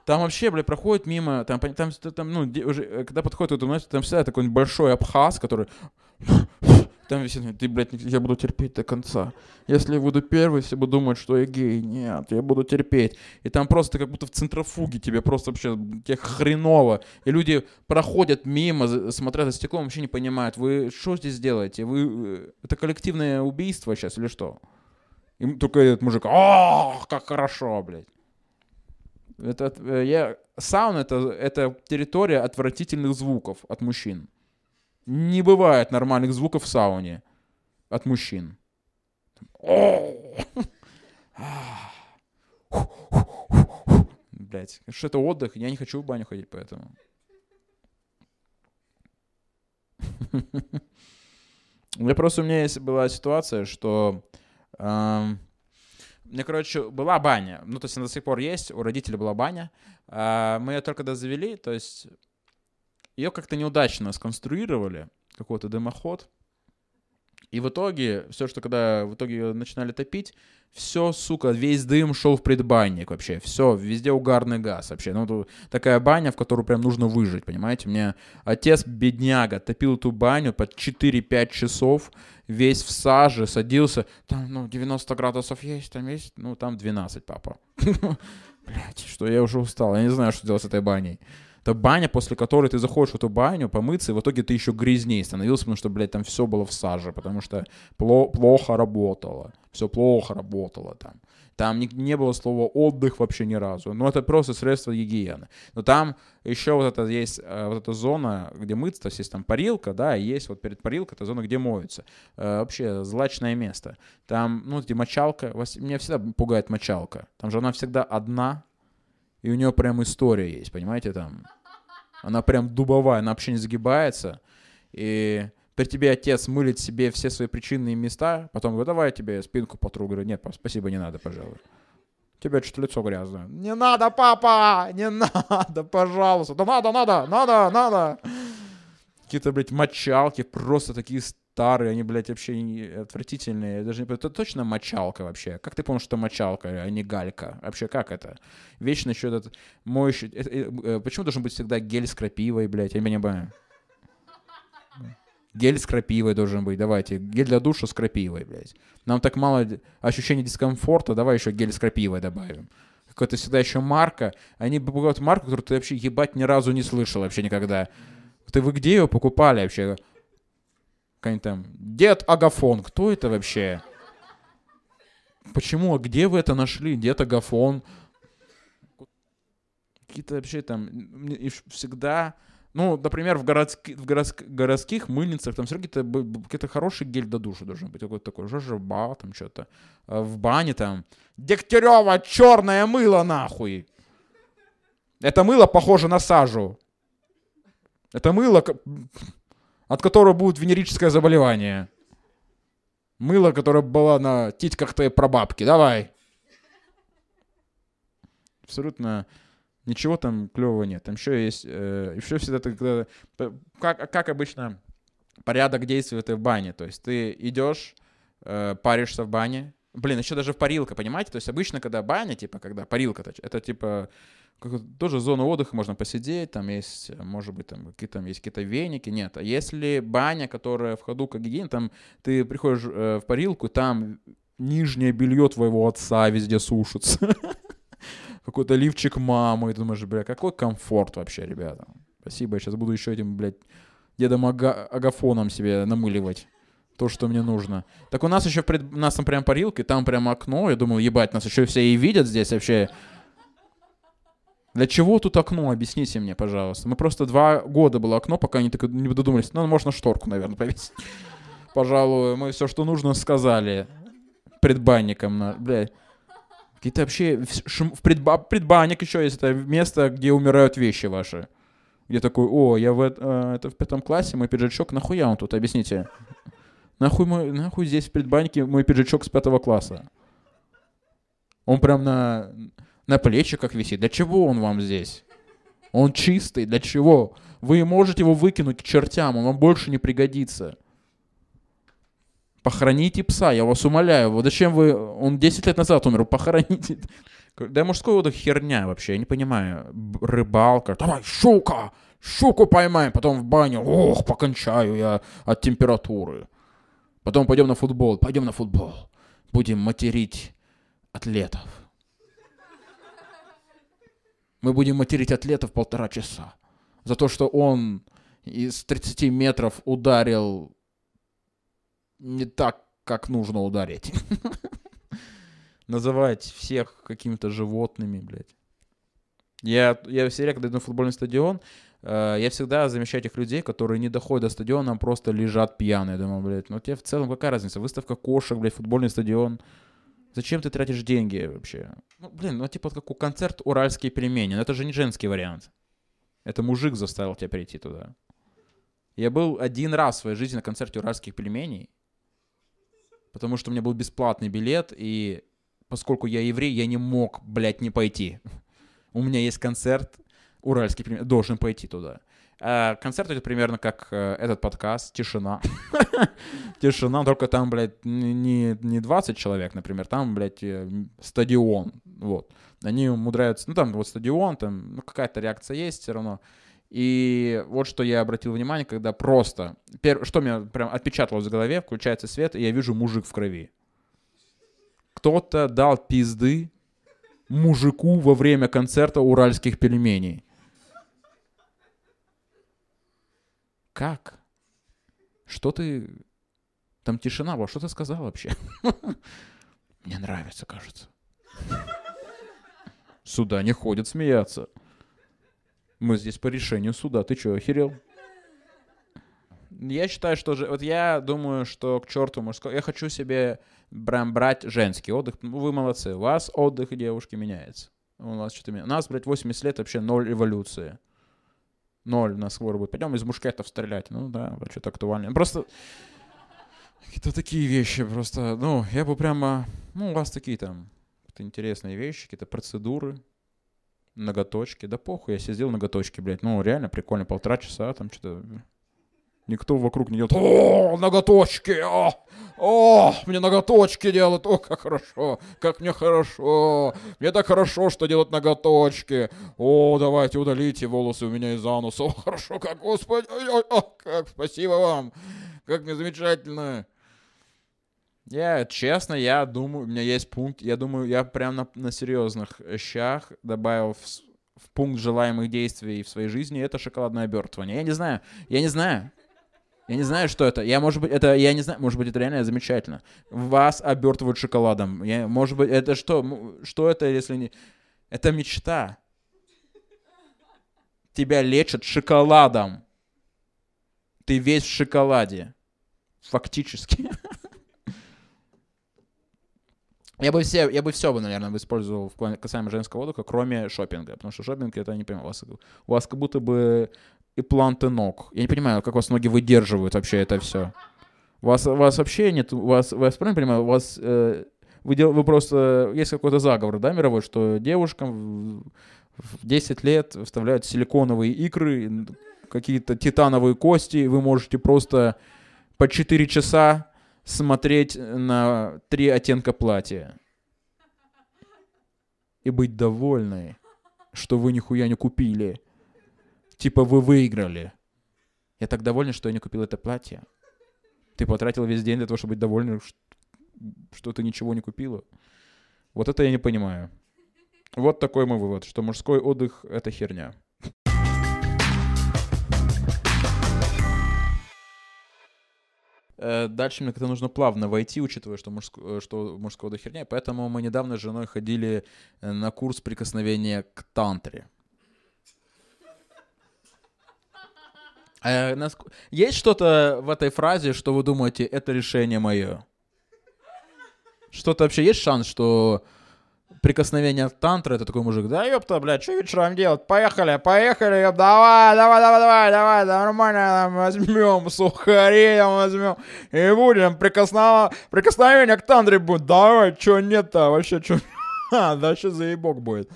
там вообще, бля, проходит мимо, там, там, там ну, уже, э, когда подходит, это, там всегда такой большой абхаз, который там висит, ты, блядь, я буду терпеть до конца. Если я буду первый, все будут думать, что я гей. Нет, я буду терпеть. И там просто как будто в центрофуге тебе просто вообще тебе хреново. И люди проходят мимо, смотрят за стеклом, вообще не понимают, вы что здесь делаете? Вы... Э, это коллективное убийство сейчас или что? И только этот мужик, о, как хорошо, блядь. Это, э, я, сауна это, это территория отвратительных звуков от мужчин. Не бывает нормальных звуков в сауне от мужчин. Блять, что это отдых, я не хочу в баню ходить, поэтому. Я просто у меня есть была ситуация, что мне, короче, была баня. Ну, то есть она до сих пор есть, у родителей была баня. Э, мы ее только когда завели, то есть ее как-то неудачно сконструировали, какой-то дымоход. И в итоге, все, что когда в итоге начинали топить, все, сука, весь дым шел в предбанник вообще. Все, везде угарный газ вообще. Ну, такая баня, в которую прям нужно выжить, понимаете? Мне отец, бедняга, топил эту баню под 4-5 часов, весь в саже, садился. Там, ну, 90 градусов есть, там есть, ну, там 12, папа. Блять, что я уже устал, я не знаю, что делать с этой баней. Это баня, после которой ты заходишь в эту баню помыться, и в итоге ты еще грязнее становился, потому что, блядь, там все было в саже, потому что пло- плохо работало. Все плохо работало там. Там не, не было слова отдых вообще ни разу. Но это просто средство гигиены. Но там еще вот это есть э, вот эта зона, где мыться, то есть есть там парилка, да, и есть вот перед парилкой это зона, где моются. Э, вообще злачное место. Там, ну, эти мочалка, меня всегда пугает мочалка. Там же она всегда одна, и у нее прям история есть, понимаете, там. Она прям дубовая, она вообще не загибается. И при тебе отец мылит себе все свои причинные места, потом говорит, давай я тебе спинку потру. Говорю, нет, спасибо, не надо, пожалуй. У тебя что-то лицо грязное. Не надо, папа! Не надо, пожалуйста. Да надо, надо, надо, надо. Какие-то, блядь, мочалки, просто такие старые, они, блядь, вообще отвратительные. Я даже не Это точно мочалка вообще. Как ты помнишь, что мочалка, а не галька? Вообще, как это? Вечно еще этот моющий... Это, э, э, почему должен быть всегда гель с крапивой, блядь? Я не понимаю. Гель с крапивой должен быть, давайте. Гель для душа с крапивой, блядь. Нам так мало ощущения дискомфорта, давай еще гель с крапивой добавим. Какая-то всегда еще марка. Они покупают марку, которую ты вообще ебать ни разу не слышал вообще никогда. Ты вы где ее покупали вообще? Какой-нибудь там Дед Агафон. Кто это вообще? Почему? А где вы это нашли? Дед Агафон? Какие-то вообще там... Всегда ну, например, в, городски, в городск, городских мыльницах там все какие-то, какие-то хороший гель до душа должен быть. Какой-то такой жожоба, там что-то. А в бане там Дегтярева черное мыло нахуй. Это мыло похоже на сажу. Это мыло, от которого будет венерическое заболевание. Мыло, которое было на титьках твоей прабабки. Давай. Абсолютно Ничего там клевого нет. Там еще есть, э, еще всегда ты, когда, как, как обычно порядок действий в этой бане. То есть ты идешь, э, паришься в бане. Блин, еще даже в парилка, понимаете? То есть обычно, когда баня, типа, когда парилка, это типа тоже зона отдыха, можно посидеть, там есть, может быть, там какие-то, есть какие-то веники, нет. А если баня, которая в ходу как гигиена, там ты приходишь э, в парилку, там нижнее белье твоего отца везде сушится. какой-то лифчик мамы, и ты думаешь, бля, какой комфорт вообще, ребята. Спасибо, я сейчас буду еще этим, блядь, дедом ага агафоном себе намыливать то, что мне нужно. Так у нас еще, пред... у нас там прям парилка, и там прям окно, я думал, ебать, нас еще все и видят здесь вообще. Для чего тут окно, объясните мне, пожалуйста. Мы просто два года было окно, пока они так не додумались. Ну, можно шторку, наверное, повесить. Пожалуй, мы все, что нужно, сказали предбанникам. Блядь. Какие-то вообще... В предба... предбанник еще есть. Это место, где умирают вещи ваши. Где такой, о, я в, э, это в пятом классе, мой пиджачок, нахуя он тут, объясните. Нахуй, мой, нахуй здесь в предбаннике мой пиджачок с пятого класса? Он прям на, на плечиках висит. Для чего он вам здесь? Он чистый, для чего? Вы можете его выкинуть к чертям, он вам больше не пригодится. Похороните пса, я вас умоляю. Вот зачем вы... Он 10 лет назад умер, похороните. Да мужской отдых херня вообще, я не понимаю. Рыбалка. Давай, щука! Щуку поймаем, потом в баню. Ох, покончаю я от температуры. Потом пойдем на футбол. Пойдем на футбол. Будем материть атлетов. Мы будем материть атлетов полтора часа. За то, что он из 30 метров ударил не так, как нужно ударить. Называть всех какими-то животными, блядь. Я, я всегда, когда иду на футбольный стадион, э, я всегда замечаю этих людей, которые не доходят до стадиона, а просто лежат пьяные. Я думаю, блядь, ну тебе в целом какая разница? Выставка кошек, блядь, футбольный стадион. Зачем ты тратишь деньги вообще? Ну, блин, ну типа как у концерт «Уральские пельмени». Но это же не женский вариант. Это мужик заставил тебя прийти туда. Я был один раз в своей жизни на концерте «Уральских пельменей», потому что у меня был бесплатный билет, и поскольку я еврей, я не мог, блядь, не пойти. У меня есть концерт, уральский, должен пойти туда. А концерт идет примерно как э, этот подкаст, тишина. тишина, только там, блядь, не, не 20 человек, например, там, блядь, э, стадион, вот. Они умудряются, ну там вот стадион, там ну, какая-то реакция есть все равно. И вот что я обратил внимание, когда просто... Пер... Что меня прям отпечаталось в голове, включается свет, и я вижу мужик в крови. Кто-то дал пизды мужику во время концерта уральских пельменей. Как? Что ты... Там тишина была, что ты сказал вообще? Мне нравится, кажется. Сюда не ходят смеяться. Мы здесь по решению суда. Ты что, охерел? Я считаю, что... Вот я думаю, что к черту мужской... Я хочу себе брать женский отдых. Вы молодцы. У вас отдых, девушки, меняется. У нас что-то меняется. У нас, блядь, 80 лет вообще ноль эволюции. Ноль у нас скоро будет. Пойдем из мушкетов стрелять. Ну да, что-то актуально. Просто какие-то такие вещи просто. Ну, я бы прямо... Ну, у вас такие там интересные вещи, какие-то процедуры, ноготочки. Да похуй, я сидел ноготочки, блядь. Ну, реально прикольно, полтора часа там что-то... Никто вокруг не делает. О, ноготочки! О, о, мне ноготочки делают! О, как хорошо! Как мне хорошо! Мне так хорошо, что делают ноготочки! О, давайте удалите волосы у меня из ануса! О, хорошо, как, господи! Ой, ой, о, как, спасибо вам! Как мне замечательно! Я, честно, я думаю, у меня есть пункт, я думаю, я прям на, на серьезных щах добавил в, в пункт желаемых действий в своей жизни это шоколадное обертывание. Я не знаю, я не знаю. Я не знаю, что это. Я, может быть, это, я не знаю, может быть, это реально замечательно. Вас обертывают шоколадом. Я, может быть, это что? Что это, если не... Это мечта. Тебя лечат шоколадом. Ты весь в шоколаде. Фактически. Я бы все, я бы все бы, наверное, использовал в плане касаемо женского отдыха, кроме шопинга, потому что шопинг это не понимаю, у вас, у вас как будто бы и планты ног. Я не понимаю, как у вас ноги выдерживают вообще это все. У вас, у вас вообще нет, у вас, вас правильно понимаю, у вас э, вы, дел, вы просто есть какой-то заговор, да, мировой, что девушкам в, в 10 лет вставляют силиконовые икры, какие-то титановые кости, и вы можете просто по 4 часа смотреть на три оттенка платья и быть довольной, что вы нихуя не купили. Типа вы выиграли. Я так доволен, что я не купил это платье. Ты потратил весь день для того, чтобы быть довольным, что ты ничего не купила. Вот это я не понимаю. Вот такой мой вывод, что мужской отдых — это херня. Э, Дальше мне как-то нужно плавно войти, учитывая, что, мужск- э, что мужской отдых херня. Поэтому мы недавно с женой ходили э, на курс прикосновения к тантре. Э, наск- Есть что-то в этой фразе, что вы думаете, это решение мое? Что-то вообще есть шанс, что прикосновение тантры, это такой мужик, да ёпта, блядь, что вечером делать? Поехали, поехали, ёп, давай, давай, давай, давай, давай, да, нормально там возьмем, сухари там возьмем, и будем прикоснова... прикосновение к тантре будет, давай, чё нет-то, вообще, чё, Ха, да, вообще заебок будет.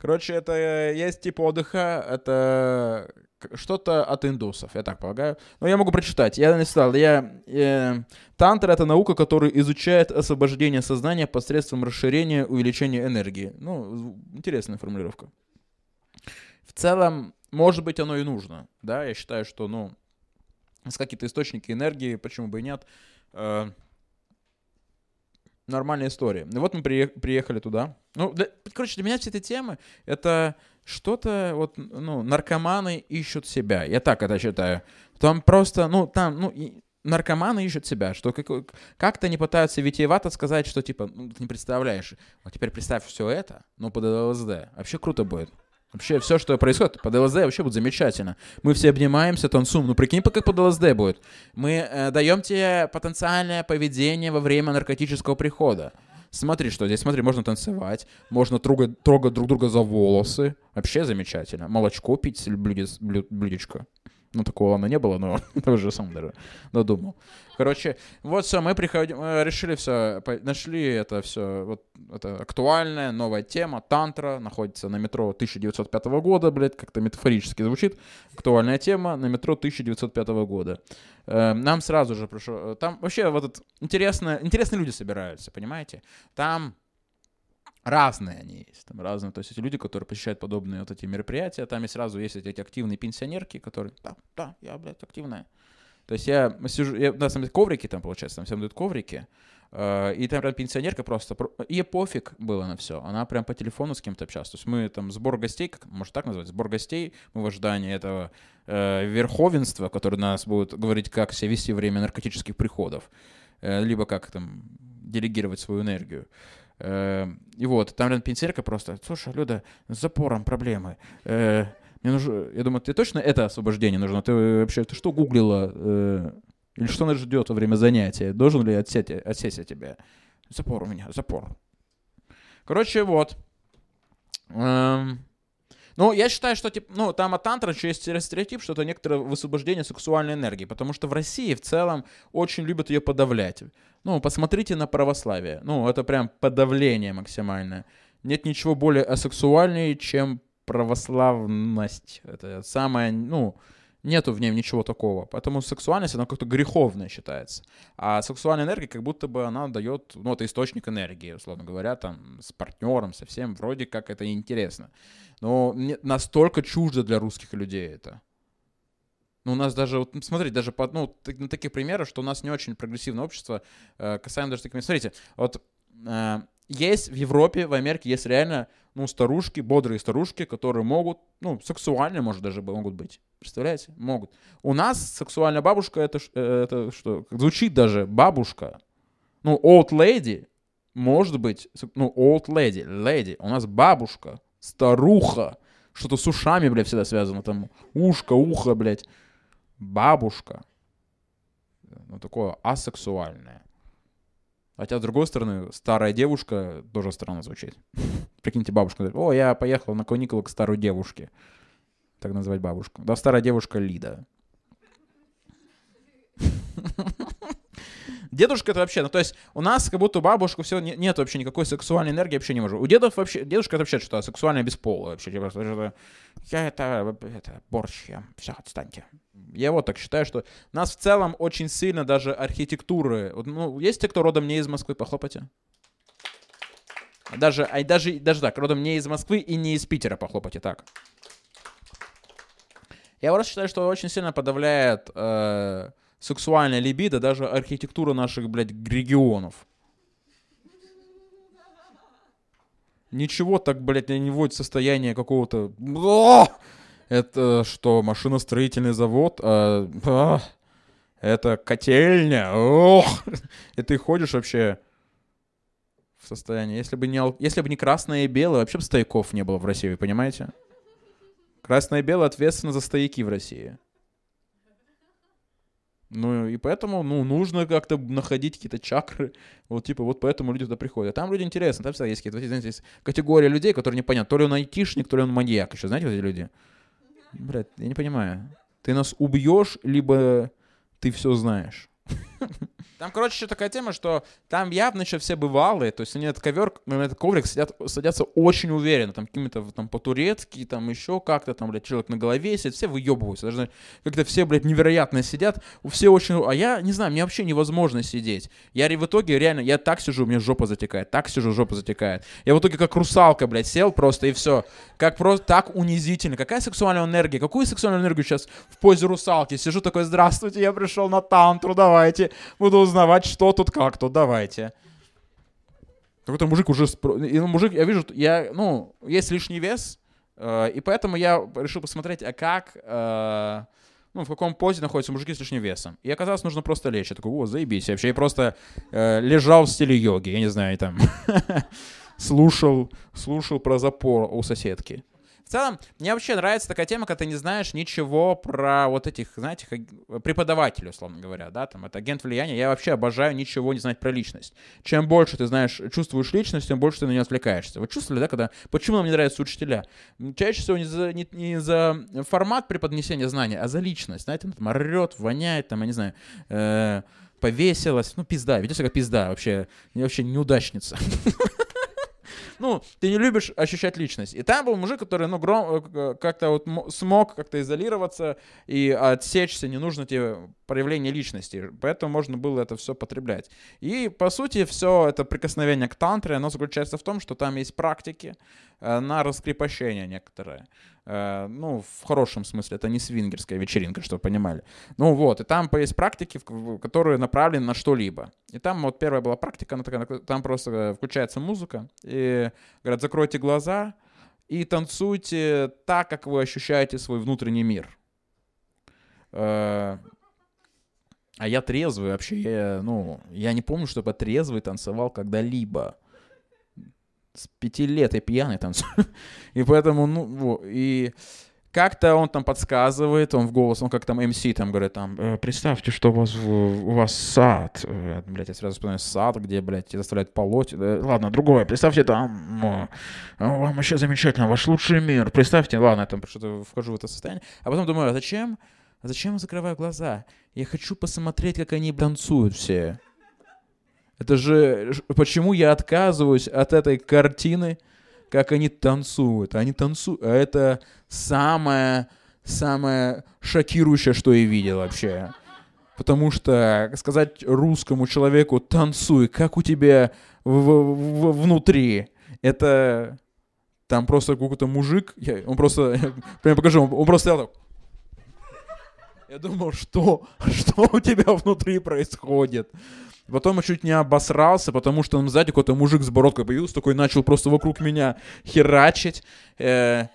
Короче, это э, есть тип отдыха, это что-то от индусов, я так полагаю. Но я могу прочитать. Я не стал. Я, э, тантра — это наука, которая изучает освобождение сознания посредством расширения, увеличения энергии. Ну, интересная формулировка. В целом, может быть, оно и нужно. Да, я считаю, что, ну, с какие-то источники энергии, почему бы и нет. Э, нормальная история. И вот мы приех- приехали туда. Ну, для- короче, для меня все эти темы — это что-то, вот, ну, наркоманы ищут себя. Я так это считаю. Там просто, ну, там, ну, и наркоманы ищут себя, что как- как-то они пытаются витиевато сказать, что, типа, ну, ты не представляешь, вот теперь представь все это, ну, под ЛСД. Вообще круто будет. Вообще все, что происходит под ЛСД, вообще будет замечательно. Мы все обнимаемся, танцуем. Ну, прикинь, как под ЛСД будет. Мы э, даем тебе потенциальное поведение во время наркотического прихода. Смотри, что здесь, смотри, можно танцевать, можно трогать, трогать друг друга за волосы. Вообще замечательно. Молочко пить, блюдечко. Ну, такого оно не было, но уже сам даже додумал. Короче, вот все, мы приходим, э, решили все, нашли это все, вот это актуальная новая тема, тантра, находится на метро 1905 года, блядь, как-то метафорически звучит. Актуальная тема на метро 1905 года. Э, Нам сразу же пришло, там вообще вот этот интересно, интересные люди собираются, понимаете? Там разные они есть, там разные, то есть эти люди, которые посещают подобные вот эти мероприятия, там и сразу есть эти активные пенсионерки, которые, да, да, я, блядь, активная. То есть я сижу, я, на самом деле коврики там, получается, там всем дают коврики, Э, и там прям пенсионерка просто, ей пофиг было на все. Она прям по телефону с кем-то общалась. То есть мы там сбор гостей, как, может так назвать, сбор гостей, мы в ожидании этого э, верховенства, которое нас будет говорить, как себя вести во время наркотических приходов, э, либо как там делегировать свою энергию. Э, и вот, там рядом пенсионерка просто, слушай, Люда, с запором проблемы. Э, мне нужно, я думаю, ты точно это освобождение нужно? Ты вообще, ты что гуглила? Э, или что нас ждет во время занятия? Должен ли отсесть, отсесть от тебя? Запор у меня, запор. Короче, вот. Эм, ну, я считаю, что типа, ну, там от тантра еще есть стереотип, что это некоторое высвобождение сексуальной энергии, потому что в России в целом очень любят ее подавлять. Ну, посмотрите на православие. Ну, это прям подавление максимальное. Нет ничего более асексуальнее, чем православность. Это самое, ну, нету в ней ничего такого. Поэтому сексуальность, она как-то греховная считается. А сексуальная энергия, как будто бы она дает, ну, это источник энергии, условно говоря, там, с партнером, со всем, вроде как это интересно. Но настолько чуждо для русских людей это. Ну, у нас даже, вот, смотрите, даже по, ну, на таких примерах, что у нас не очень прогрессивное общество, э, касаемо даже такими, смотрите, вот э, есть в Европе, в Америке есть реально, ну, старушки, бодрые старушки, которые могут, ну, сексуальные, может, даже могут быть. Представляете? Могут. У нас сексуальная бабушка, это, э, это что? Звучит даже бабушка. Ну, old lady, может быть, ну, old lady, lady. У нас бабушка, старуха. Что-то с ушами, блядь, всегда связано. Там ушко, ухо, блядь. Бабушка. Ну, такое асексуальное. Хотя, с другой стороны, старая девушка тоже странно звучит. Прикиньте, бабушка говорит, о, я поехал на каникулы к старой девушке. Так назвать бабушку. Да, старая девушка Лида. Дедушка это вообще, ну то есть у нас как будто у бабушку все не, нет вообще никакой сексуальной энергии, вообще не может. У дедов вообще, дедушка это вообще что, сексуальное бесполое вообще. Типа, я это, это борщ, я, все, отстаньте. Я вот так считаю, что нас в целом очень сильно даже архитектуры, ну, есть те, кто родом не из Москвы, похлопайте. Даже, а даже, даже так, родом не из Москвы и не из Питера, похлопайте так. Я просто считаю, что очень сильно подавляет э, сексуальная либидо, даже архитектура наших, блядь, регионов. Ничего так, блядь, не вводит состояние какого-то... Это что, машиностроительный завод? А, а, это котельня? Ох! И ты ходишь вообще в состоянии... Если бы не, если бы не красное и белое, вообще бы стояков не было в России, понимаете? Красное и белое ответственно за стояки в России. Ну, и поэтому, ну, нужно как-то находить какие-то чакры. Вот, типа, вот поэтому люди туда приходят. Там люди интересны, там всегда есть какие-то, знаете, есть категория людей, которые непонятно, то ли он айтишник, то ли он маньяк еще, знаете, вот эти люди? Блядь, я не понимаю. Ты нас убьешь, либо ты все знаешь. Там, короче, еще такая тема, что там явно еще все бывалые, то есть они этот ковер, на этот коврик сидят, садятся очень уверенно, там какими-то там по-турецки, там еще как-то, там, блядь, человек на голове сидит, все выебываются, даже как-то все, блядь, невероятно сидят, все очень, а я, не знаю, мне вообще невозможно сидеть. Я в итоге реально, я так сижу, мне жопа затекает, так сижу, жопа затекает. Я в итоге как русалка, блядь, сел просто и все. Как просто так унизительно. Какая сексуальная энергия? Какую сексуальную энергию сейчас в позе русалки? Сижу такой, здравствуйте, я пришел на тантру, давайте, буду узнавать, что тут как тут, давайте. Какой-то мужик уже... И, ну, мужик, я вижу, я, ну, есть лишний вес, э, и поэтому я решил посмотреть, а как... Э, ну, в каком позе находятся мужики с лишним весом. И оказалось, нужно просто лечь. Я такой, о, заебись. Я вообще я просто э, лежал в стиле йоги, я не знаю, там слушал, слушал про запор у соседки целом, мне вообще нравится такая тема, когда ты не знаешь ничего про вот этих, знаете, преподавателей, условно говоря, да, там, это агент влияния. Я вообще обожаю ничего не знать про личность. Чем больше ты знаешь, чувствуешь личность, тем больше ты на нее отвлекаешься. Вы чувствовали, да, когда... Почему нам не нравятся учителя? Чаще всего не за, не, не за формат преподнесения знаний, а за личность. Знаете, он там орет, воняет, там, я не знаю, э, повесилась. Ну, пизда, ведет себя как пизда, вообще, вообще неудачница. ну, ты не любишь ощущать личность. И там был мужик, который, ну, гром, э, как-то вот смог как-то изолироваться и отсечься, не нужно тебе проявление личности, поэтому можно было это все потреблять. И, по сути, все это прикосновение к тантре, оно заключается в том, что там есть практики э, на раскрепощение некоторые. Э, ну, в хорошем смысле, это не свингерская вечеринка, чтобы понимали. Ну вот, и там есть практики, которые направлены на что-либо. И там вот первая была практика, она такая, там просто включается музыка, и говорят, закройте глаза и танцуйте так, как вы ощущаете свой внутренний мир. Э, а я трезвый вообще, я, ну, я не помню, чтобы трезвый танцевал когда-либо с пяти лет я пьяный танцую. и поэтому, ну, и как-то он там подсказывает, он в голос, он как там МС там говорит, там, э, представьте, что у вас, у вас сад, э, блядь, я сразу вспоминаю сад, где, блядь, тебя заставляют полоть, э, ладно, другое, представьте, там, э, вам еще замечательно, ваш лучший мир, представьте, ладно, я там что-то вхожу в это состояние, а потом думаю, а зачем, зачем я закрываю глаза? Я хочу посмотреть, как они танцуют все. Это же почему я отказываюсь от этой картины, как они танцуют. Они танцуют. А это самое, самое шокирующее, что я видел вообще. Потому что сказать русскому человеку «танцуй», как у тебя в, в, внутри, это там просто какой-то мужик, я, он просто, прям покажу, он, он просто стоял так. Я думал, что, что у тебя внутри происходит? Потом я чуть не обосрался, потому что сзади какой-то мужик с бородкой появился, такой начал просто вокруг меня херачить. Э,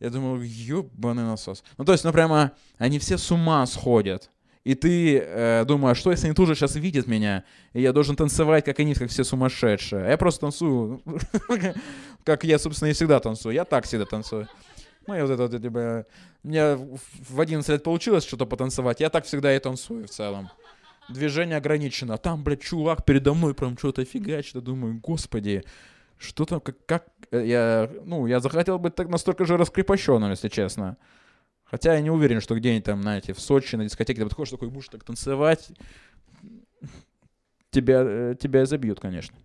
я думал, ёбаный насос. Ну, то есть, ну, прямо, они все с ума сходят. И ты э, думаешь, что если они тоже сейчас видят меня, и я должен танцевать, как они, как все сумасшедшие. Я просто танцую, как я, собственно, и всегда танцую. Я так всегда танцую. Ну, я вот это, вот, типа, мне в 11 лет получилось что-то потанцевать, я так всегда и танцую в целом движение ограничено. Там, блядь, чувак передо мной прям что-то фигачит. Я думаю, господи, что там, как, как... Э, я, ну, я захотел быть так настолько же раскрепощенным, если честно. Хотя я не уверен, что где-нибудь там, знаете, в Сочи на дискотеке ты подходишь такой, будешь так танцевать, тебя, э, тебя забьют, конечно.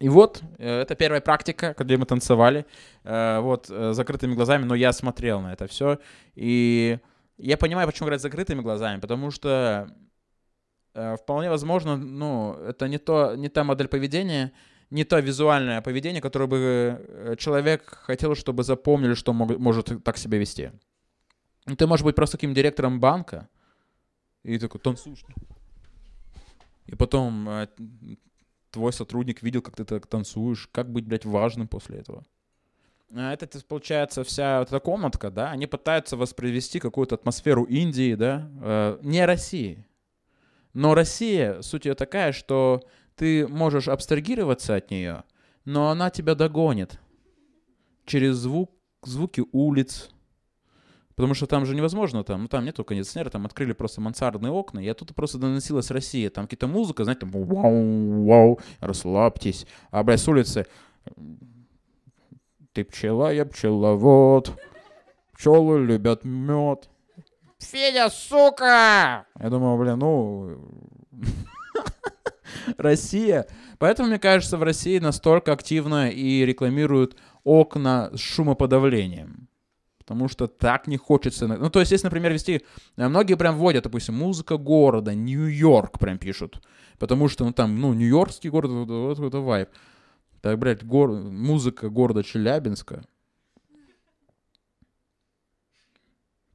И вот, э, это первая практика, где мы танцевали, вот, закрытыми глазами, но я смотрел на это все, и я понимаю, почему играть закрытыми глазами, потому что э, вполне возможно, ну, это не, то, не та модель поведения, не то визуальное поведение, которое бы э, человек хотел, чтобы запомнили, что мог, может так себя вести. Ну, ты можешь быть просто таким директором банка, и такой танцуешь. И потом э, твой сотрудник видел, как ты так танцуешь. Как быть, блядь, важным после этого? А, это, получается, вся вот эта комнатка, да, они пытаются воспроизвести какую-то атмосферу Индии, да, э, не России. Но Россия, суть ее такая, что ты можешь абстрагироваться от нее, но она тебя догонит через звук, звуки улиц, Потому что там же невозможно, там, ну там нету кондиционера, там открыли просто мансардные окна, и оттуда просто доносилась Россия. Там какие-то музыка, знаете, там вау, вау, расслабьтесь. А, блядь, с улицы ты пчела, я пчеловод. Пчелы любят мед. Федя, сука! Я думаю, блин, ну... Россия. Поэтому, мне кажется, в России настолько активно и рекламируют окна с шумоподавлением. Потому что так не хочется. Ну, то есть, если, например, вести... Э, многие прям вводят, допустим, музыка города, Нью-Йорк прям пишут. Потому что, ну, там, ну, Нью-Йоркский город, вот, вот, вот, вот вайб. Так, блядь, гор... музыка города Челябинска.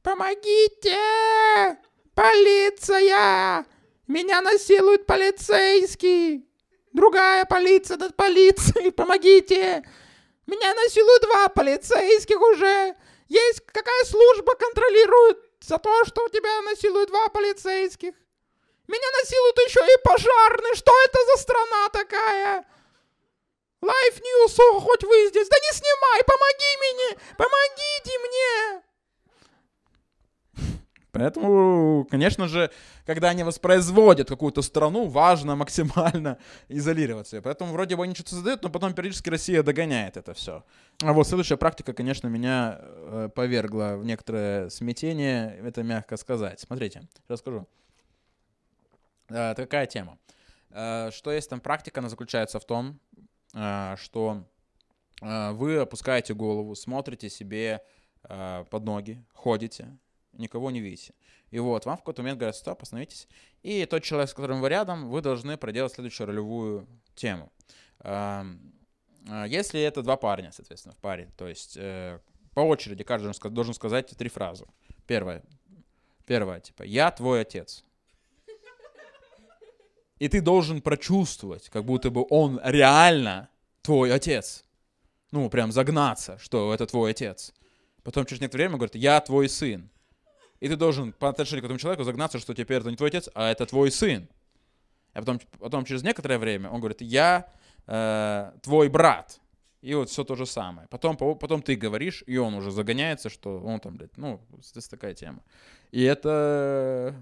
Помогите! Полиция! Меня насилует полицейский! Другая полиция над полицией! Помогите! Меня насилуют два полицейских уже! Есть какая служба контролирует за то, что у тебя насилуют два полицейских? Меня насилуют еще и пожарные! Что это за страна такая? News, о, хоть вы здесь. Да не снимай, помоги мне, помогите мне. Поэтому, конечно же, когда они воспроизводят какую-то страну, важно максимально изолироваться. Поэтому вроде бы они что-то создают, но потом периодически Россия догоняет это все. А вот следующая практика, конечно, меня э, повергла в некоторое смятение, это мягко сказать. Смотрите, расскажу. Э, такая тема. Э, что есть там практика, она заключается в том, что а, вы опускаете голову, смотрите себе а, под ноги, ходите, никого не видите. И вот, вам в какой-то момент говорят, стоп, остановитесь. И тот человек, с которым вы рядом, вы должны проделать следующую ролевую тему. А, Если это два парня, соответственно, в паре, то есть э, по очереди каждый должен ска- должен сказать три фразы. Первая. Первая, типа, я твой отец. И ты должен прочувствовать, как будто бы он реально твой отец. Ну, прям загнаться, что это твой отец. Потом через некоторое время говорит, я твой сын. И ты должен по отношению к этому человеку загнаться, что теперь это не твой отец, а это твой сын. А потом, потом через некоторое время он говорит, я э, твой брат. И вот все то же самое. Потом, по- потом ты говоришь, и он уже загоняется, что он там, блядь, ну, здесь такая тема. И это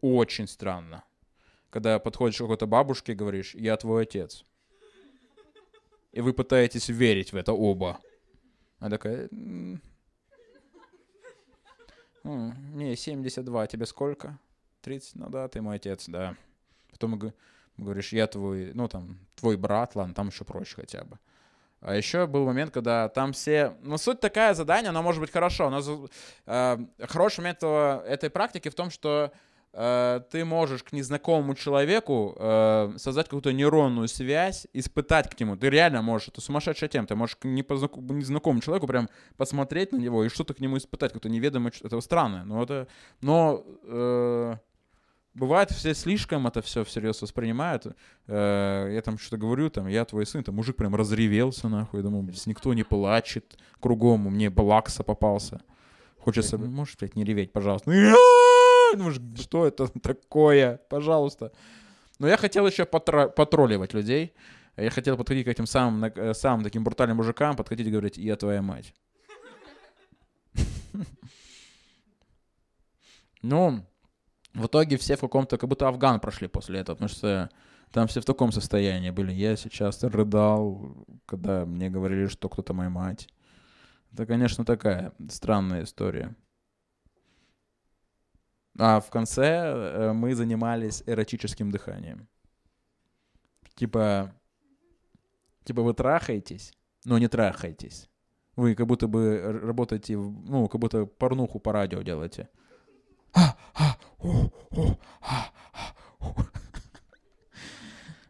очень странно. Когда подходишь к какой-то бабушке и говоришь, я твой отец. И вы пытаетесь верить в это оба. Она такая, «М, м, мне 72, тебе сколько? 30, ну да, ты мой отец, да. Потом говоришь, я твой, ну там, твой брат, ладно, там еще проще хотя бы. А еще был момент, когда там все... Ну, суть такая задание, оно может быть хорошо. Но э, хороший момент этого- этой практики в том, что э, ты можешь к незнакомому человеку э, создать какую-то нейронную связь, испытать к нему. Ты реально можешь, это сумасшедшая тема, ты можешь к незнакомому человеку прям посмотреть на него и что-то к нему испытать, какое-то неведомое, это странно. Но это... Но... э, Бывает, все слишком это все всерьез воспринимают. Э, я там что-то говорю, там, я твой сын, там мужик прям разревелся, нахуй. Я думаю, никто не плачет кругом, мне Балакса попался. Хочется, «Ну, можешь, блядь, не реветь, пожалуйста. Думаешь, что это такое? Пожалуйста. Но я хотел еще потро- потролливать людей. Я хотел подходить к этим самым, э, самым таким брутальным мужикам, подходить и говорить, я твоя мать. Ну, в итоге все в каком-то, как будто Афган прошли после этого, потому что там все в таком состоянии были. Я сейчас рыдал, когда мне говорили, что кто-то моя мать. Это, конечно, такая странная история. А в конце э, мы занимались эротическим дыханием. Типа, типа вы трахаетесь, но не трахаетесь. Вы как будто бы работаете, ну, как будто порнуху по радио делаете.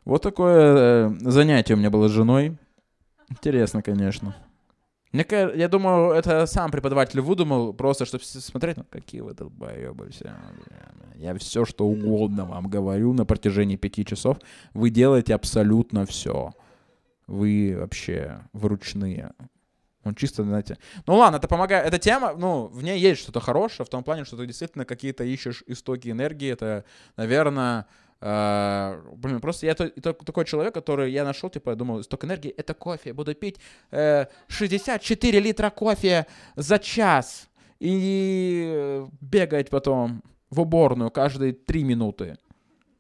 Вот такое э, занятие у меня было с женой. Интересно, конечно. Мне ка- я думаю, это сам преподаватель выдумал, просто чтобы смотреть, ну какие вы долбоебы все. Я все, что угодно вам говорю на протяжении пяти часов. Вы делаете абсолютно все. Вы вообще вручные. Он чисто, знаете... Ну ладно, это помогает. Эта тема, ну, в ней есть что-то хорошее, в том плане, что ты действительно какие-то ищешь истоки энергии. Это, наверное... э, блин, просто я то- то- такой человек, который я нашел, типа, я думал, исток энергии — это кофе. Буду пить э, 64 литра кофе за час и бегать потом в уборную каждые 3 минуты.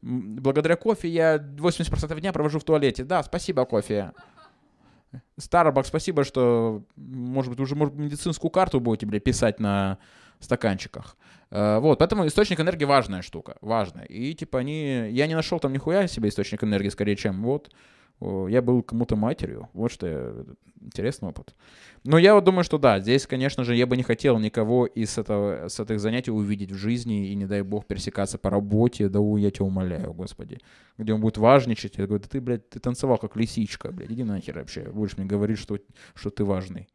Благодаря кофе я 80% дня провожу в туалете. Да, спасибо, кофе. Starbucks, спасибо, что, может быть, уже может, медицинскую карту будете, бля, писать на стаканчиках. Э, Вот, поэтому источник энергии важная штука, важная. И, типа, они... Я не нашел там нихуя себе источник энергии, скорее, чем вот я был кому-то матерью. Вот что я... Интересный опыт. Но я вот думаю, что да, здесь, конечно же, я бы не хотел никого из этого, с этих занятий увидеть в жизни и, не дай бог, пересекаться по работе. Да у, я тебя умоляю, господи. Где он будет важничать. Я говорю, да ты, блядь, ты танцевал как лисичка, блядь, иди нахер вообще. Будешь мне говорить, что, что ты важный.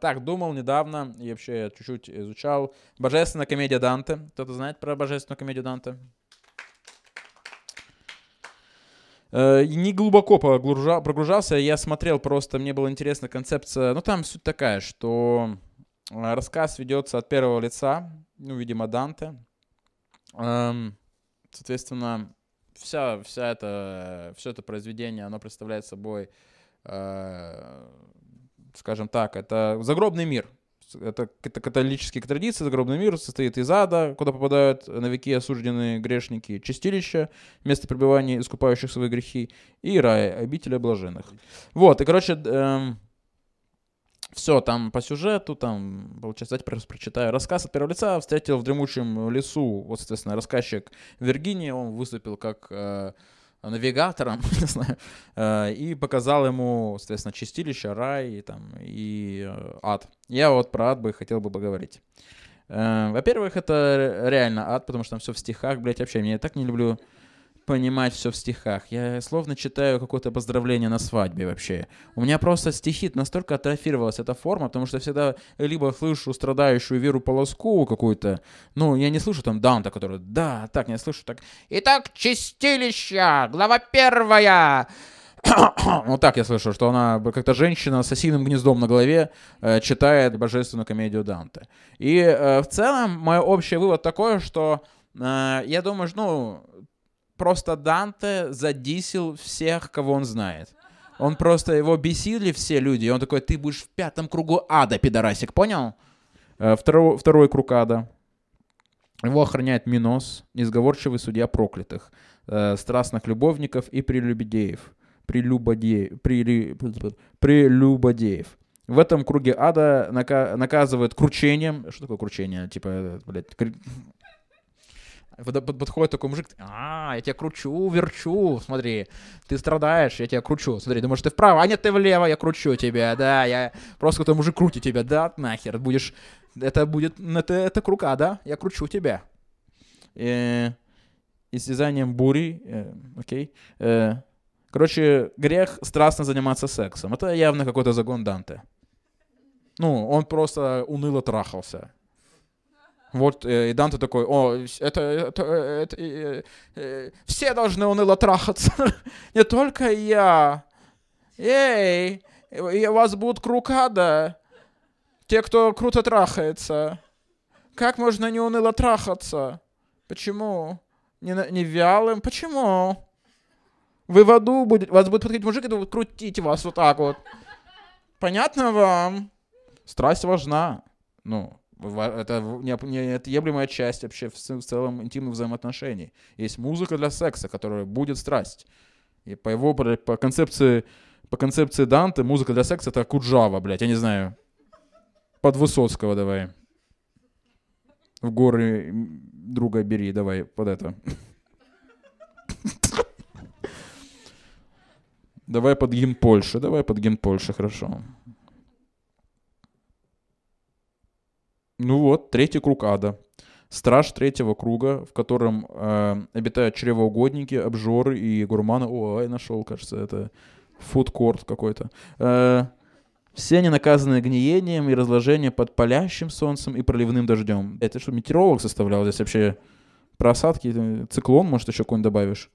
Так, думал недавно, и вообще чуть-чуть изучал. Божественная комедия Данте. Кто-то знает про божественную комедию Данте? Э, Не глубоко прогружался, я смотрел просто, мне была интересна концепция. Ну, там суть такая, что э, рассказ ведется от первого лица, ну, видимо, Данте. Эм, Соответственно, вся, вся это, все это произведение, оно представляет собой э, скажем так, это загробный мир. Это, католические традиции, загробный мир состоит из ада, куда попадают на веки осужденные грешники, чистилища, место пребывания искупающих свои грехи, и рай, обителя блаженных. Вот, и, короче, все там по сюжету, там, получается, давайте просто прочитаю. Рассказ от первого лица встретил в дремучем лесу, вот, соответственно, рассказчик Виргиния, он выступил как э, навигатором, не знаю, э, и показал ему, соответственно, чистилище, рай и, там, и э, ад. Я вот про ад бы хотел бы поговорить. Э, во-первых, это реально ад, потому что там все в стихах, блядь, вообще. Я так не люблю понимать все в стихах. Я словно читаю какое-то поздравление на свадьбе вообще. У меня просто стихи настолько атрофировалась эта форма, потому что всегда либо слышу страдающую Веру Полоскову какую-то, ну, я не слышу там Данта, который, да, так, не слышу так. Итак, чистилища, глава первая. вот так я слышу, что она как-то женщина с осиным гнездом на голове э, читает божественную комедию Данте. И э, в целом мой общий вывод такой, что э, я думаю, ну, просто Данте задисил всех, кого он знает. Он просто, его бесили все люди, и он такой, ты будешь в пятом кругу ада, пидорасик, понял? Э, второй, второй круг ада. Его охраняет Минос, несговорчивый судья проклятых, э, страстных любовников и прелюбодеев. Прелюбодеев. В этом круге ада нака- наказывают кручением. Что такое кручение? Типа, э, блядь, подходит такой мужик, а, я тебя кручу, верчу, смотри, ты страдаешь, я тебя кручу, смотри, думаешь, ты вправо, а нет, ты влево, я кручу тебя, да, я просто какой-то мужик крутит тебя, да, нахер, будешь, это будет, это, это круга, да, я кручу тебя. И, истязанием бури, э, окей, э, короче, грех страстно заниматься сексом, это явно какой-то загон Данте. Ну, он просто уныло трахался. Вот, э, и Данте такой, о, это, это, это э, э, все должны уныло трахаться, не только я. Эй, и вас будут крукада, те, кто круто трахается. Как можно не уныло трахаться? Почему? Не, не вялым? Почему? Вы в аду будет, вас будет подходить мужик и будет крутить вас вот так вот. Понятно вам? Страсть важна. Ну, это неотъемлемая часть вообще в целом интимных взаимоотношений. Есть музыка для секса, которая будет страсть. И по его, по концепции, по концепции Данте, музыка для секса это Куджава, блядь, я не знаю. Под Высоцкого давай. В горы друга бери, давай, под это. Давай под гимн Польши, давай под гимн Польши, хорошо. Ну вот, третий круг ада. Страж третьего круга, в котором э, обитают чревоугодники, обжоры и гурманы. О, я нашел, кажется, это фудкорт какой-то. Э, все они наказаны гниением и разложением под палящим солнцем и проливным дождем. Это что, метеоролог составлял здесь вообще просадки, э, циклон, может, еще какой-нибудь добавишь?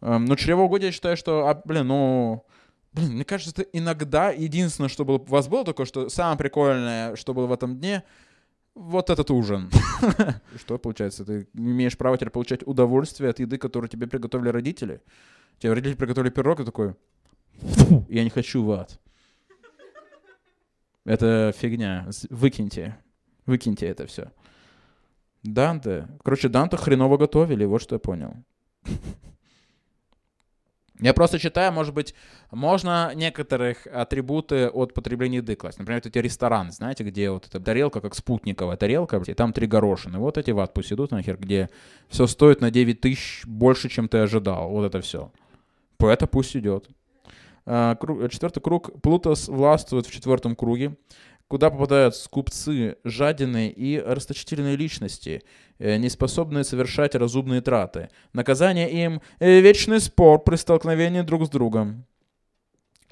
Э, ну, чревоугодие, я считаю, что, а, блин, ну, блин, мне кажется, это иногда единственное, что было, у вас было такое, что самое прикольное, что было в этом дне — вот этот ужин. Что получается? Ты имеешь право теперь получать удовольствие от еды, которую тебе приготовили родители. Тебе родители приготовили пирог, и такой, я не хочу в ад. Это фигня. Выкиньте. Выкиньте это все. Данте. Короче, Данте хреново готовили, вот что я понял. Я просто читаю, может быть, можно некоторых атрибуты от потребления еды класть. Например, вот эти рестораны, знаете, где вот эта тарелка, как спутниковая тарелка, и там три горошины. Вот эти в пусть идут нахер, где все стоит на 9 тысяч больше, чем ты ожидал. Вот это все. Это пусть идет. А, четвертый круг. Плутос властвует в четвертом круге куда попадают скупцы, жадины и расточительные личности, э, не способные совершать разумные траты. Наказание им — вечный спор при столкновении друг с другом.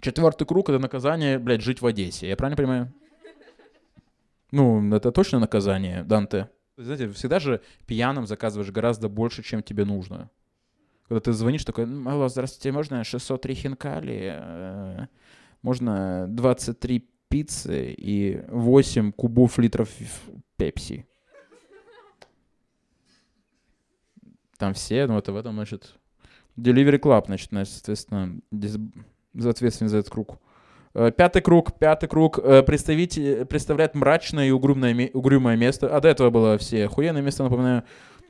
Четвертый круг — это наказание, блядь, жить в Одессе. Я правильно понимаю? Ну, это точно наказание, Данте. Знаете, всегда же пьяным заказываешь гораздо больше, чем тебе нужно. Когда ты звонишь, такой, алло, здравствуйте, можно 603 хинкали? Э, можно 23 пиццы и 8 кубов литров пепси. Там все, ну это в этом, значит, Delivery Club, значит, соответственно, за ответственность за этот круг. Э, пятый круг, пятый круг э, представитель, представляет мрачное и угрюмое, угрюмое место. А до этого было все охуенные места, напоминаю.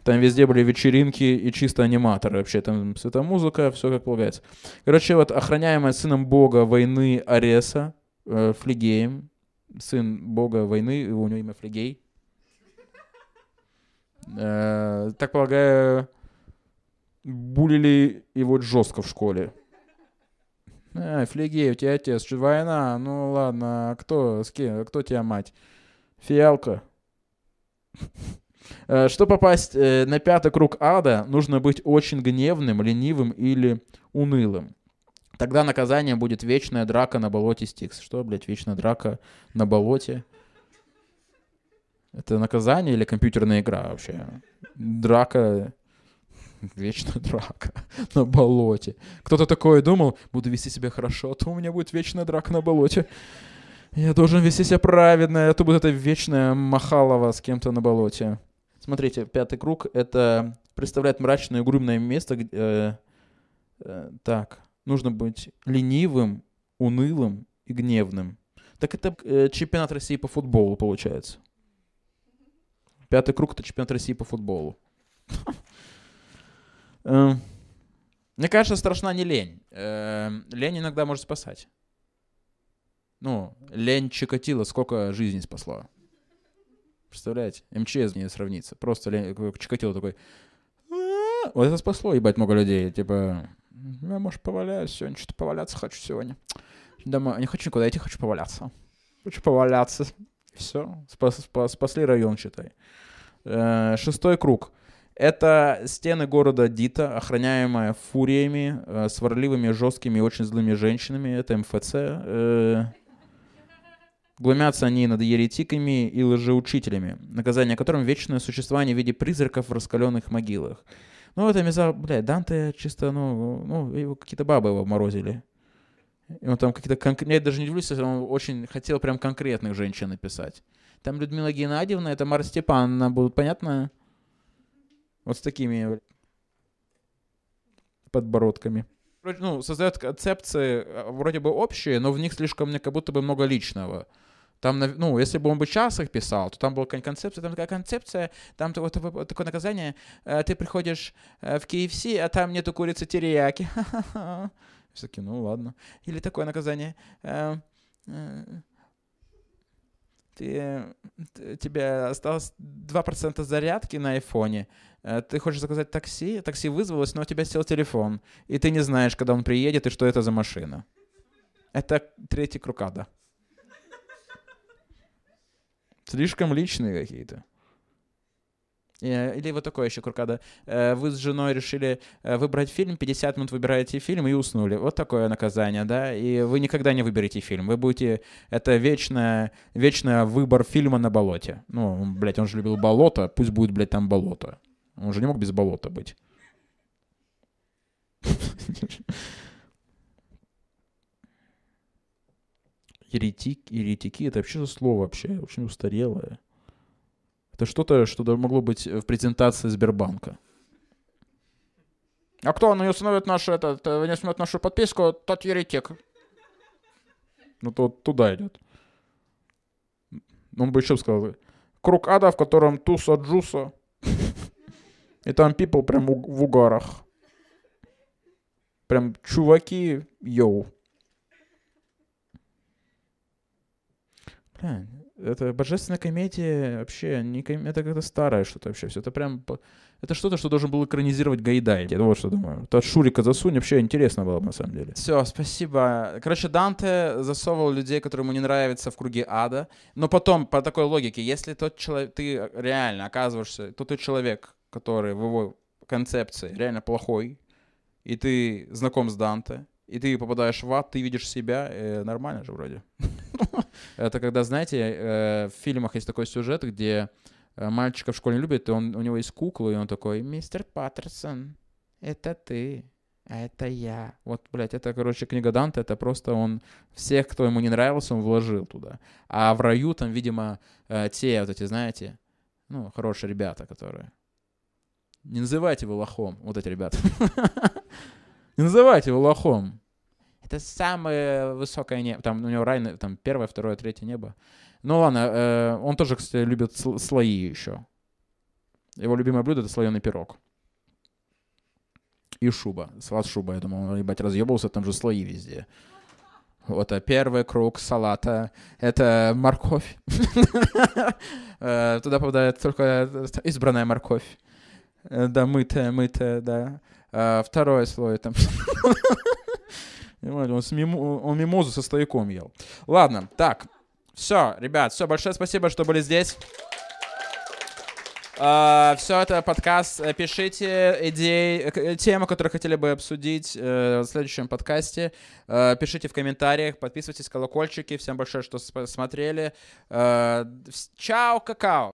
Там везде были вечеринки и чисто аниматоры. Вообще там музыка, все как полагается. Короче, вот охраняемая сыном бога войны Ареса, э, сын бога войны, у него имя Флегей. Э, так полагаю, булили его жестко в школе. А, Флегей, у тебя отец, что война? Ну ладно, а кто, с кем, кто тебя мать? Фиалка. Э, Чтобы попасть э, на пятый круг ада, нужно быть очень гневным, ленивым или унылым. Тогда наказанием будет вечная драка на болоте Стикс. Что, блядь, вечная драка на болоте? Это наказание или компьютерная игра вообще? Драка... Вечная драка на болоте. Кто-то такое думал, буду вести себя хорошо, а то у меня будет вечная драка на болоте. Я должен вести себя праведно, а то будет это вечная махалова с кем-то на болоте. Смотрите, пятый круг — это представляет мрачное и угрюмное место. где, э, э, так, нужно быть ленивым, унылым и гневным. Так это э, чемпионат России по футболу, получается. Пятый круг — это чемпионат России по футболу. Э, Мне кажется, страшна не лень. Э, Лень иногда может спасать. Ну, лень Чикатило сколько жизней спасло. Представляете? МЧС не сравнится. Просто лень, как Чикатило такой... «А, Вот это спасло, ебать, много людей. Типа, я, может, поваляюсь сегодня. Что-то поваляться хочу сегодня. Дома... Не хочу никуда идти, хочу поваляться. Хочу поваляться. Все. Спас, спас- спасли район, считай. Э, Шестой круг. Это стены города Дита, охраняемая фуриями, э, сварливыми, жесткими и очень злыми женщинами. Это МФЦ. э. Глумятся они над еретиками и лжеучителями, наказание которым вечное существование в виде призраков в раскаленных могилах. Ну, это места, блядь, Данте чисто, ну, ну его какие-то бабы его морозили. И он там какие-то конкретные... Я даже не удивлюсь, если он очень хотел прям конкретных женщин написать. Там Людмила Геннадьевна, это Марья Степановна, будет понятно? Вот с такими подбородками. Ну, создает концепции э, вроде бы общие, но в них слишком мне как будто бы много личного. Там, ну, если бы он бы час их писал, то там была концепция, там такая концепция, там вот, такое наказание, э, ты приходишь э, в KFC, а там нету курицы терияки. Все таки ну ладно. Или такое наказание. э, ты, тебе осталось 2% зарядки на айфоне, ты хочешь заказать такси, такси вызвалось, но у тебя сел телефон, и ты не знаешь, когда он приедет и что это за машина. Это третий круг ада. Слишком личные какие-то. Или вот такое еще круг ада. Э, Вы с женой решили э, выбрать фильм, 50 минут выбираете фильм и уснули. Вот такое наказание, да? И вы никогда не выберете фильм. Вы будете... Это вечное, вечное выбор фильма на болоте. Ну, блядь, он же любил болото, пусть будет, блядь, там болото. Он же не мог без болота быть. Еретик, еретики, это вообще слово вообще очень устарелое. Это что-то, что могло быть в презентации Сбербанка. А кто не установит нашу, этот, э, не установит нашу подписку, тот еретик. Ну, то туда идет. Он бы еще сказал, круг ада, в котором туса джуса. И там people прям в угарах. Прям чуваки, йоу. Бля, это божественная комедия вообще, не ком- это как-то старое что-то вообще. Все это прям... Это что-то, что должен был экранизировать Гайдай. Я вот что думаю. То от Шурика засунь, вообще интересно было бы на самом деле. Все, спасибо. Короче, Данте засовывал людей, которые ему не нравятся в круге ада. Но потом, по такой логике, если тот человек, ты реально оказываешься, то тот человек, который в его концепции реально плохой, и ты знаком с Данте, и ты попадаешь в ад, ты видишь себя, э, нормально же вроде. Это когда, знаете, э, в фильмах есть такой сюжет, где э, мальчика в школе не любят, и он, у него есть кукла, и он такой, мистер Паттерсон, это ты, а это я. Вот, блядь, это, короче, книга Данте, это просто он всех, кто ему не нравился, он вложил туда. А в раю там, видимо, э, те вот эти, знаете, ну, хорошие ребята, которые... Не называйте его лохом, вот эти ребята. Не называйте его лохом. Это самое высокое небо. Там у него рай, там первое, второе, третье небо. Ну ладно, э, он тоже, кстати, любит сл- слои еще. Его любимое блюдо — это слоеный пирог. И шуба. Салат шуба. Я думал, он, ебать, разъебался, там же слои везде. Вот, а первый круг салата — это морковь. Э, Туда попадает только избранная морковь. Э, Да, мытая, мытая, да. А, Второй слой там... Он, с мимо- он мимозу со стояком ел. Ладно, так. Все, ребят, все, большое спасибо, что были здесь. Uh, все это подкаст. Пишите идеи, э, темы, которые хотели бы обсудить uh, в следующем подкасте. Uh, пишите в комментариях, подписывайтесь, колокольчики. Всем большое, что смотрели. Чао, какао.